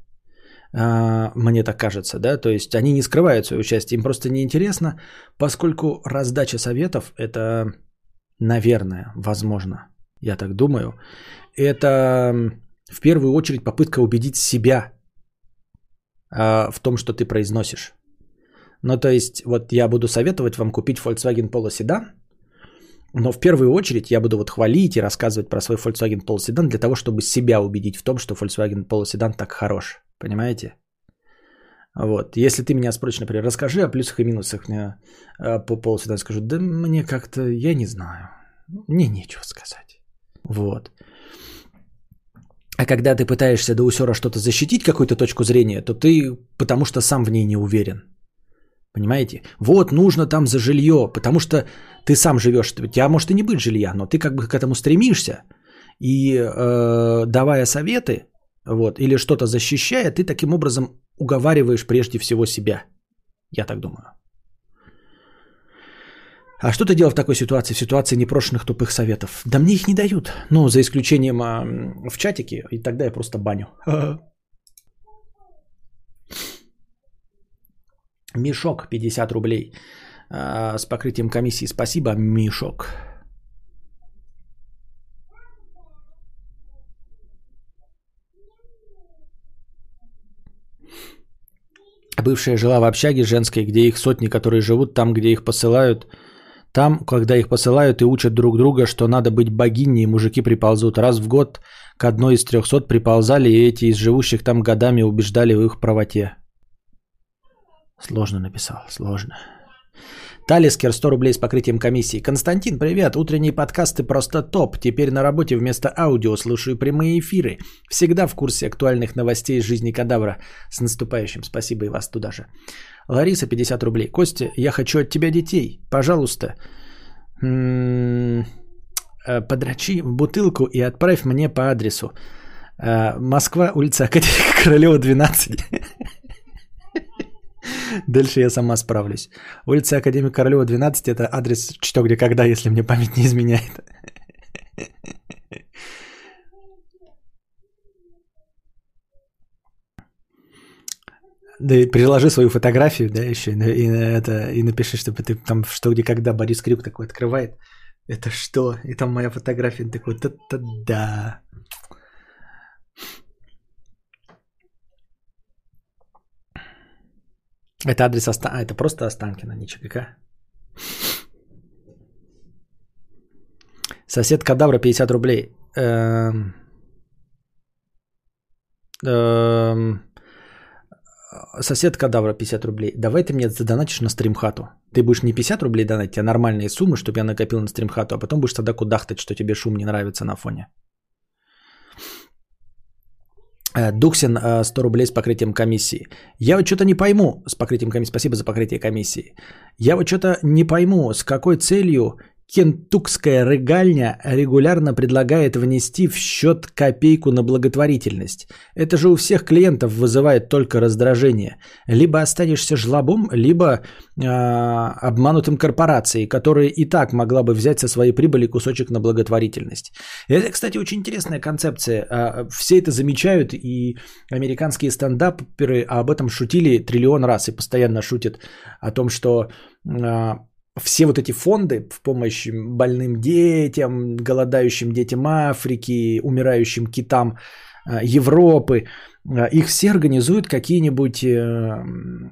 А, мне так кажется, да, то есть они не скрывают свое участие, им просто неинтересно, поскольку раздача советов это, наверное, возможно, я так думаю, это в первую очередь попытка убедить себя а, в том, что ты произносишь. Ну, то есть, вот я буду советовать вам купить Volkswagen Polo седан, но в первую очередь я буду вот хвалить и рассказывать про свой Volkswagen Polo седан для того, чтобы себя убедить в том, что Volkswagen Polo седан так хорош. Понимаете? Вот. Если ты меня спросишь, например, расскажи о плюсах и минусах мне, а, по Polo седан, скажу, да мне как-то, я не знаю. Мне нечего сказать. Вот. А когда ты пытаешься до усера что-то защитить, какую-то точку зрения, то ты потому что сам в ней не уверен. Понимаете? Вот нужно там за жилье, потому что ты сам живешь. У тебя может и не быть жилья, но ты как бы к этому стремишься. И э, давая советы, вот, или что-то защищая, ты таким образом уговариваешь прежде всего себя. Я так думаю. А что ты делал в такой ситуации, в ситуации непрошенных тупых советов? Да мне их не дают. Ну, за исключением а, в чатике, и тогда я просто баню. Мешок 50 рублей а, с покрытием комиссии. Спасибо, Мешок. Бывшая жила в общаге женской, где их сотни, которые живут там, где их посылают – там, когда их посылают и учат друг друга, что надо быть богиней, мужики приползут. Раз в год к одной из трехсот приползали, и эти из живущих там годами убеждали в их правоте. Сложно написал, сложно. Талискер, 100 рублей с покрытием комиссии. Константин, привет. Утренние подкасты просто топ. Теперь на работе вместо аудио слушаю прямые эфиры. Всегда в курсе актуальных новостей из жизни кадавра. С наступающим. Спасибо и вас туда же. Лариса, 50 рублей. Костя, я хочу от тебя детей. Пожалуйста, м-м- подрачи бутылку и отправь мне по адресу. Э, Москва, улица Академика Королева, 12. Дальше я сама справлюсь. Улица Академика Королева, 12. Это адрес что, где, когда, если мне память не изменяет. Да и приложи свою фотографию, да, еще, и, и, это, и напиши, чтобы ты там что, где, когда Борис Крюк такой открывает. Это что? И там моя фотография такой, та-та да. Это адрес Остан... А, это просто Останкина, не ЧГК. Сосед Кадавра 50 рублей. Эм... Эм... Сосед Кадавра 50 рублей. Давай ты мне задонатишь на стримхату. Ты будешь не 50 рублей донатить, а нормальные суммы, чтобы я накопил на стримхату, а потом будешь тогда кудахтать, что тебе шум не нравится на фоне. Э, Дуксин 100 э, рублей с покрытием комиссии. Я вот что-то не пойму с покрытием комиссии. Спасибо за покрытие комиссии. Я вот что-то не пойму, с какой целью Кентукская рыгальня регулярно предлагает внести в счет копейку на благотворительность. Это же у всех клиентов вызывает только раздражение. Либо останешься жлобом, либо э, обманутым корпорацией, которая и так могла бы взять со своей прибыли кусочек на благотворительность. Это, кстати, очень интересная концепция. А, все это замечают, и американские стендаперы об этом шутили триллион раз и постоянно шутят о том, что а, все вот эти фонды в помощь больным детям, голодающим детям Африки, умирающим китам э, Европы, э, их все организуют какие-нибудь э,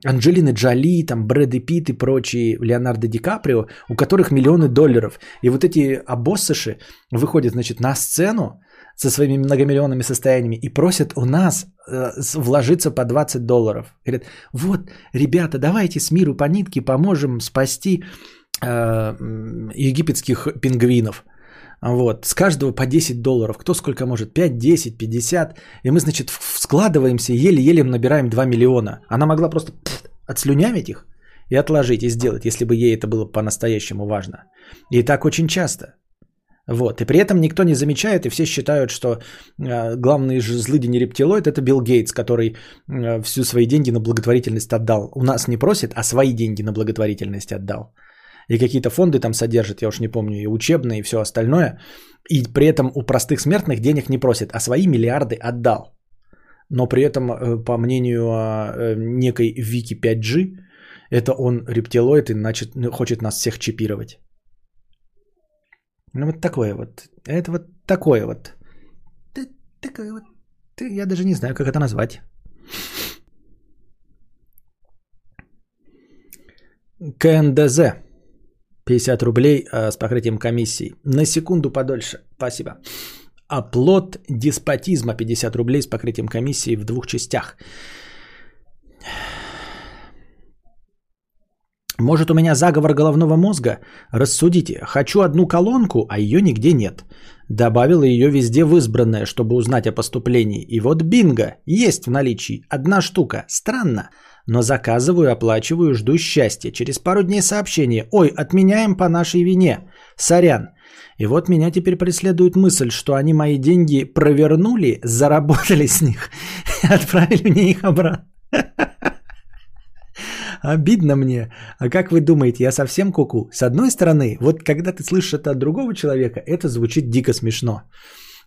Анджелины Джоли, там Брэды Питт и прочие, Леонардо Ди Каприо, у которых миллионы долларов. И вот эти обоссыши выходят, значит, на сцену со своими многомиллионными состояниями и просят у нас э, вложиться по 20 долларов. Говорят, вот, ребята, давайте с миру по нитке поможем спасти э, египетских пингвинов. Вот, с каждого по 10 долларов. Кто сколько может? 5, 10, 50. И мы, значит, складываемся, еле-еле набираем 2 миллиона. Она могла просто пфф, отслюнявить их и отложить, и сделать, если бы ей это было по-настоящему важно. И так очень часто. Вот. И при этом никто не замечает, и все считают, что э, главный же злыдень рептилоид – это Билл Гейтс, который э, всю свои деньги на благотворительность отдал. У нас не просит, а свои деньги на благотворительность отдал. И какие-то фонды там содержат, я уж не помню, и учебные, и все остальное. И при этом у простых смертных денег не просит, а свои миллиарды отдал. Но при этом, э, по мнению э, некой Вики 5G, это он рептилоид и значит, хочет нас всех чипировать. Ну вот такое вот. Это вот такое вот. Такое вот. Я даже не знаю, как это назвать. КНДЗ. 50 рублей э, с покрытием комиссии. На секунду подольше. Спасибо. Оплот деспотизма 50 рублей с покрытием комиссии в двух частях. Может, у меня заговор головного мозга? Рассудите. Хочу одну колонку, а ее нигде нет. Добавила ее везде в избранное, чтобы узнать о поступлении. И вот бинго, есть в наличии. Одна штука. Странно. Но заказываю, оплачиваю, жду счастья. Через пару дней сообщение. Ой, отменяем по нашей вине. Сорян. И вот меня теперь преследует мысль, что они мои деньги провернули, заработали с них и отправили мне их обратно. Обидно мне. А как вы думаете, я совсем куку? С одной стороны, вот когда ты слышишь это от другого человека, это звучит дико смешно.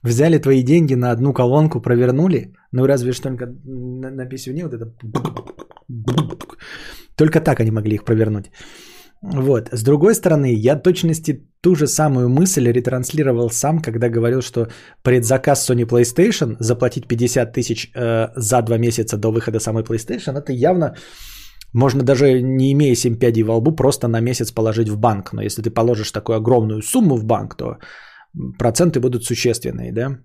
Взяли твои деньги на одну колонку, провернули, ну разве что только на, на писюне вот это... Только так они могли их провернуть. Вот. С другой стороны, я точности ту же самую мысль ретранслировал сам, когда говорил, что предзаказ Sony PlayStation заплатить 50 тысяч э, за два месяца до выхода самой PlayStation, это явно можно даже не имея 7 пядей во лбу, просто на месяц положить в банк. Но если ты положишь такую огромную сумму в банк, то проценты будут существенные, да?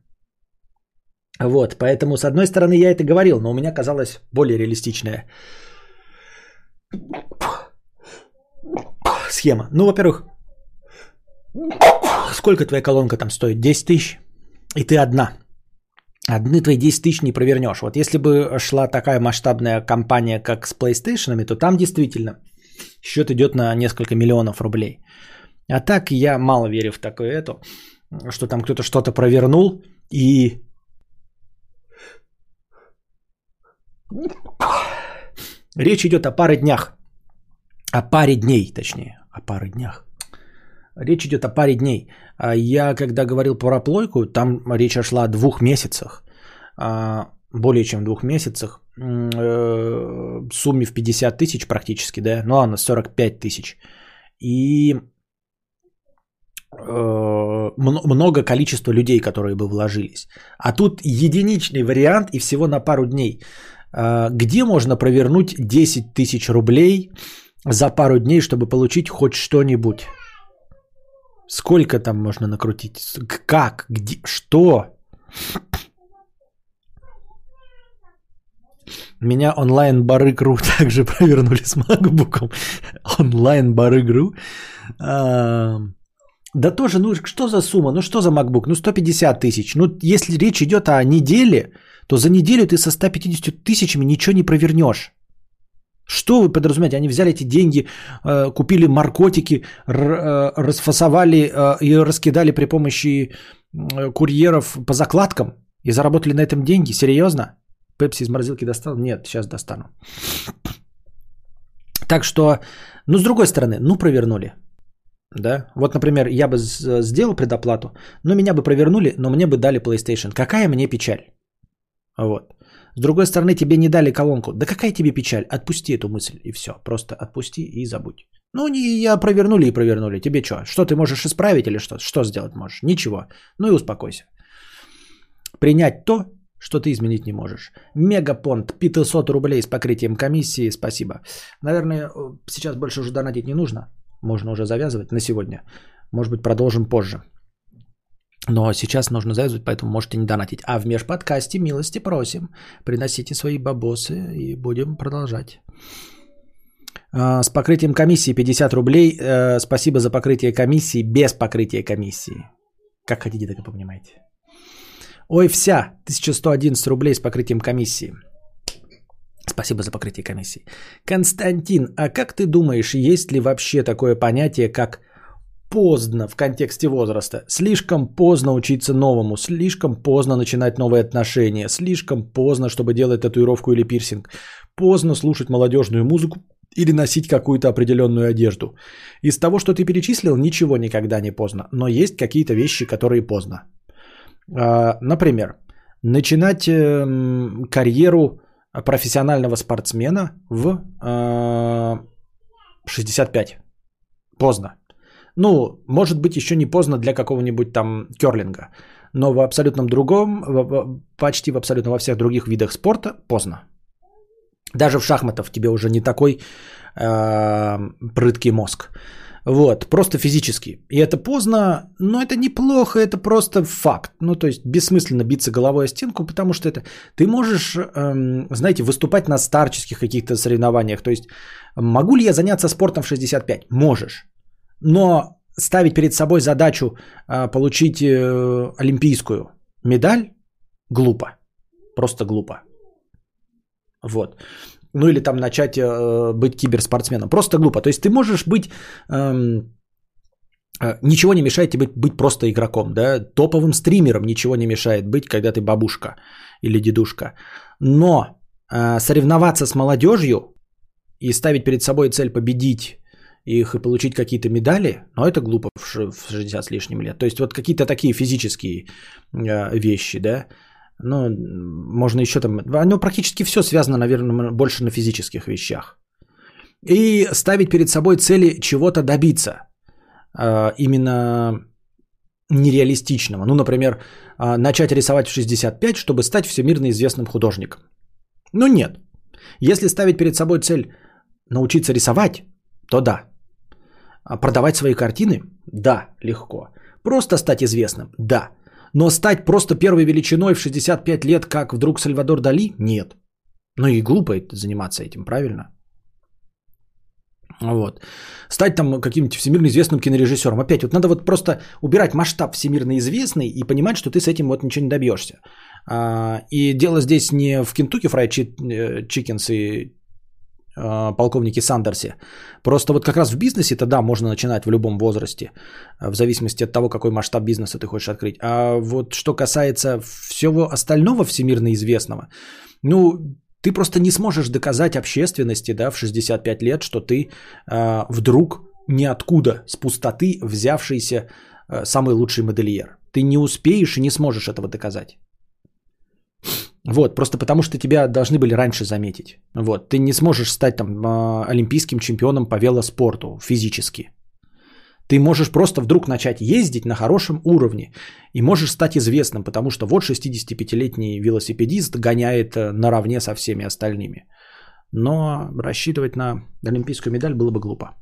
Вот, поэтому, с одной стороны, я это говорил, но у меня казалось более реалистичная схема. Ну, во-первых, сколько твоя колонка там стоит? 10 тысяч? И ты одна. Одни твои 10 тысяч не провернешь. Вот если бы шла такая масштабная компания, как с PlayStation, то там действительно счет идет на несколько миллионов рублей. А так я мало верю в такое это, что там кто-то что-то провернул и... Речь идет о паре днях. О паре дней, точнее. О паре днях. Речь идет о паре дней. А я, когда говорил про плойку, там речь шла о двух месяцах. А, более чем двух месяцах. Э, сумме в 50 тысяч практически, да? Ну ладно, 45 тысяч. И э, много количества людей, которые бы вложились. А тут единичный вариант и всего на пару дней. А, где можно провернуть 10 тысяч рублей за пару дней, чтобы получить хоть что-нибудь? Сколько там можно накрутить? Как? Где? Что? Меня онлайн-барыгру также провернули с макбуком. Онлайн-барыгру. А, да тоже, ну что за сумма? Ну что за MacBook? Ну 150 тысяч. Ну если речь идет о неделе, то за неделю ты со 150 тысячами ничего не провернешь. Что вы подразумеваете? Они взяли эти деньги, э, купили наркотики, э, расфасовали э, и раскидали при помощи курьеров по закладкам и заработали на этом деньги? Серьезно? Пепси из морозилки достал? Нет, сейчас достану. Так что, ну, с другой стороны, ну, провернули. Да? Вот, например, я бы сделал предоплату, но меня бы провернули, но мне бы дали PlayStation. Какая мне печаль? Вот. С другой стороны, тебе не дали колонку. Да какая тебе печаль? Отпусти эту мысль и все. Просто отпусти и забудь. Ну, не я провернули и провернули. Тебе что? Что ты можешь исправить или что? Что сделать можешь? Ничего. Ну и успокойся. Принять то, что ты изменить не можешь. Мегапонт, 500 рублей с покрытием комиссии, спасибо. Наверное, э, сейчас больше уже донатить не нужно. Можно уже завязывать на сегодня. Может быть, продолжим позже. Но сейчас нужно завязывать, поэтому можете не донатить. А в межподкасте милости просим. Приносите свои бабосы и будем продолжать. А, С покрытием комиссии 50 рублей. Э, Спасибо за покрытие комиссии без покрытия комиссии. Как хотите, так и понимаете. Ой, вся. 1111 рублей с покрытием комиссии. Спасибо за покрытие комиссии. Константин, а как ты думаешь, есть ли вообще такое понятие, как поздно в контексте возраста? Слишком поздно учиться новому, слишком поздно начинать новые отношения, слишком поздно, чтобы делать татуировку или пирсинг, поздно слушать молодежную музыку или носить какую-то определенную одежду. Из того, что ты перечислил, ничего никогда не поздно, но есть какие-то вещи, которые поздно. А, Например, начинать эм, карьеру профессионального спортсмена в а, 65. Поздно. Ну, может быть, еще не поздно для какого-нибудь там керлинга. Но в абсолютном другом, почти в абсолютно во всех других видах спорта поздно. Даже в шахматах тебе уже не такой э, прыткий мозг. Вот, просто физически. И это поздно, но это неплохо, это просто факт. Ну, то есть бессмысленно биться головой о стенку, потому что это... Ты можешь, эм, знаете, выступать на старческих каких-то соревнованиях. То есть могу ли я заняться спортом в 65? Можешь. Но ставить перед собой задачу э, получить э, олимпийскую медаль глупо. Просто глупо. Вот. Ну или там начать э, быть киберспортсменом. Просто глупо. То есть ты можешь быть... эм, э, ничего не мешает тебе быть, просто игроком. Да? Топовым стримером ничего не мешает быть, когда ты бабушка или дедушка. Но соревноваться с молодежью и ставить перед собой цель победить их и получить какие-то медали, но это глупо в ш- в 60 с лишним лет. То есть вот какие-то такие физические э, вещи, да. Ну, можно еще там... Оно практически все связано, наверное, больше на физических вещах. И ставить перед собой цели чего-то добиться. э, Именно нереалистичного. Ну, например, э, начать рисовать в 65, чтобы стать всемирно известным художником. Ну, нет. Если ставить перед собой цель научиться рисовать, то да. А Продавать свои картины? Да, легко. Просто стать известным? Да. Но стать просто первой величиной в 65 лет, как вдруг Сальвадор Дали? Нет. Ну и глупо заниматься этим, правильно? Вот. Стать там каким-нибудь всемирно известным кинорежиссером. Опять вот надо вот просто убирать масштаб всемирно известный и понимать, что ты с этим вот ничего не добьешься. А, И дело здесь не в Кентукки Фрайд Чикенс и полковнике Сандерсе. Просто вот как раз в бизнесе-то да, можно начинать в любом возрасте, а, в зависимости от того, какой масштаб бизнеса ты хочешь открыть. А вот что касается всего остального всемирно известного, ну, ты просто не сможешь доказать общественности, да, в 65 лет, что ты а, вдруг ниоткуда, с пустоты, взявшийся а, самый лучший модельер. Ты не успеешь и не сможешь этого доказать. Вот, просто потому что тебя должны были раньше заметить. Вот, ты не сможешь стать там а, олимпийским чемпионом по велоспорту физически. Ты можешь просто вдруг начать ездить на хорошем уровне и можешь стать известным, потому что вот 65-летний велосипедист гоняет э, наравне со всеми остальными. Но рассчитывать на олимпийскую медаль было бы глупо.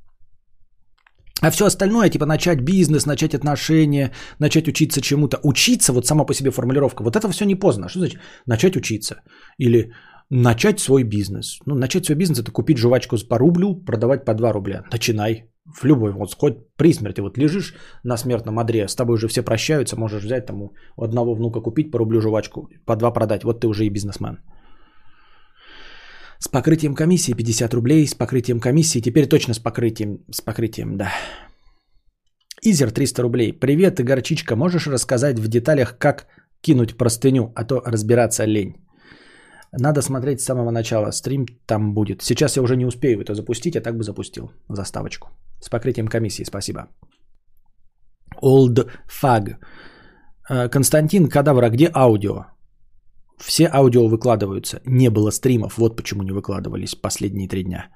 А все остальное, типа начать бизнес, начать отношения, начать учиться чему-то. Учиться, вот сама по себе формулировка, вот это все не поздно. Что значит начать учиться? Или начать свой бизнес. Ну, начать свой бизнес – это купить жвачку по рублю, продавать по 2 рубля. Начинай. В любой, вот хоть при смерти, вот лежишь на смертном одре, с тобой уже все прощаются, можешь взять там у одного внука купить по рублю жвачку, по 2 продать, вот ты уже и бизнесмен. С покрытием комиссии 50 рублей, с покрытием комиссии, теперь точно с покрытием, с покрытием, да. Изер 300 рублей. Привет, ты горчичка, можешь рассказать в деталях, как кинуть простыню, а то разбираться лень. Надо смотреть с самого начала, стрим там будет. Сейчас я уже не успею это запустить, а так бы запустил заставочку. С покрытием комиссии, спасибо. Old Fag. Э, Константин Кадавра, где аудио? Все аудио выкладываются. Не было стримов, вот почему не выкладывались последние три дня.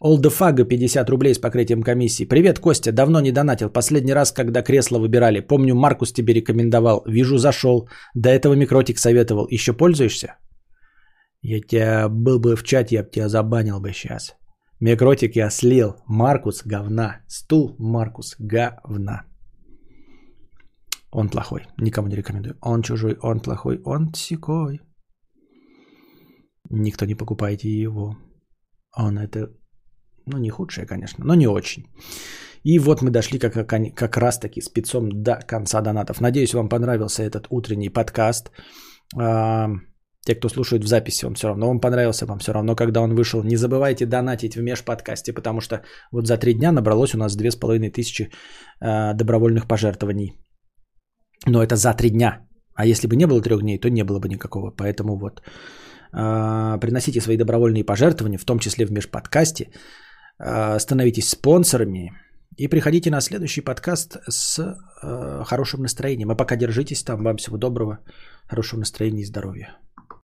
Олдефага 50 рублей с покрытием комиссии. Привет, Костя, давно не донатил. Последний раз, когда кресло выбирали. Помню, Маркус тебе рекомендовал. Вижу, зашел. До этого Микротик советовал. Еще пользуешься? Я тебя был бы в чате, я бы тебя забанил бы сейчас. Микротик я слил. Маркус говна. Стул Маркус говна. Он плохой. Никому не рекомендую. Он чужой, он плохой, он секой. Никто не покупайте его. Он это, ну не худшее, конечно, но не очень. И вот мы дошли как, как, как раз таки спецом до конца донатов. Надеюсь, вам понравился этот утренний подкаст. А, те, кто слушает в записи, он все равно вам понравился, вам все равно, когда он вышел. Не забывайте донатить в межподкасте, потому что вот за три дня набралось у нас 2500 а, добровольных пожертвований. Но это за три дня. А если бы не было трех дней, то не было бы никакого. Поэтому вот а, приносите свои добровольные пожертвования, в том числе в межподкасте. А, становитесь спонсорами и приходите на следующий подкаст с а, хорошим настроением. А пока держитесь там. Вам всего доброго, хорошего настроения и здоровья.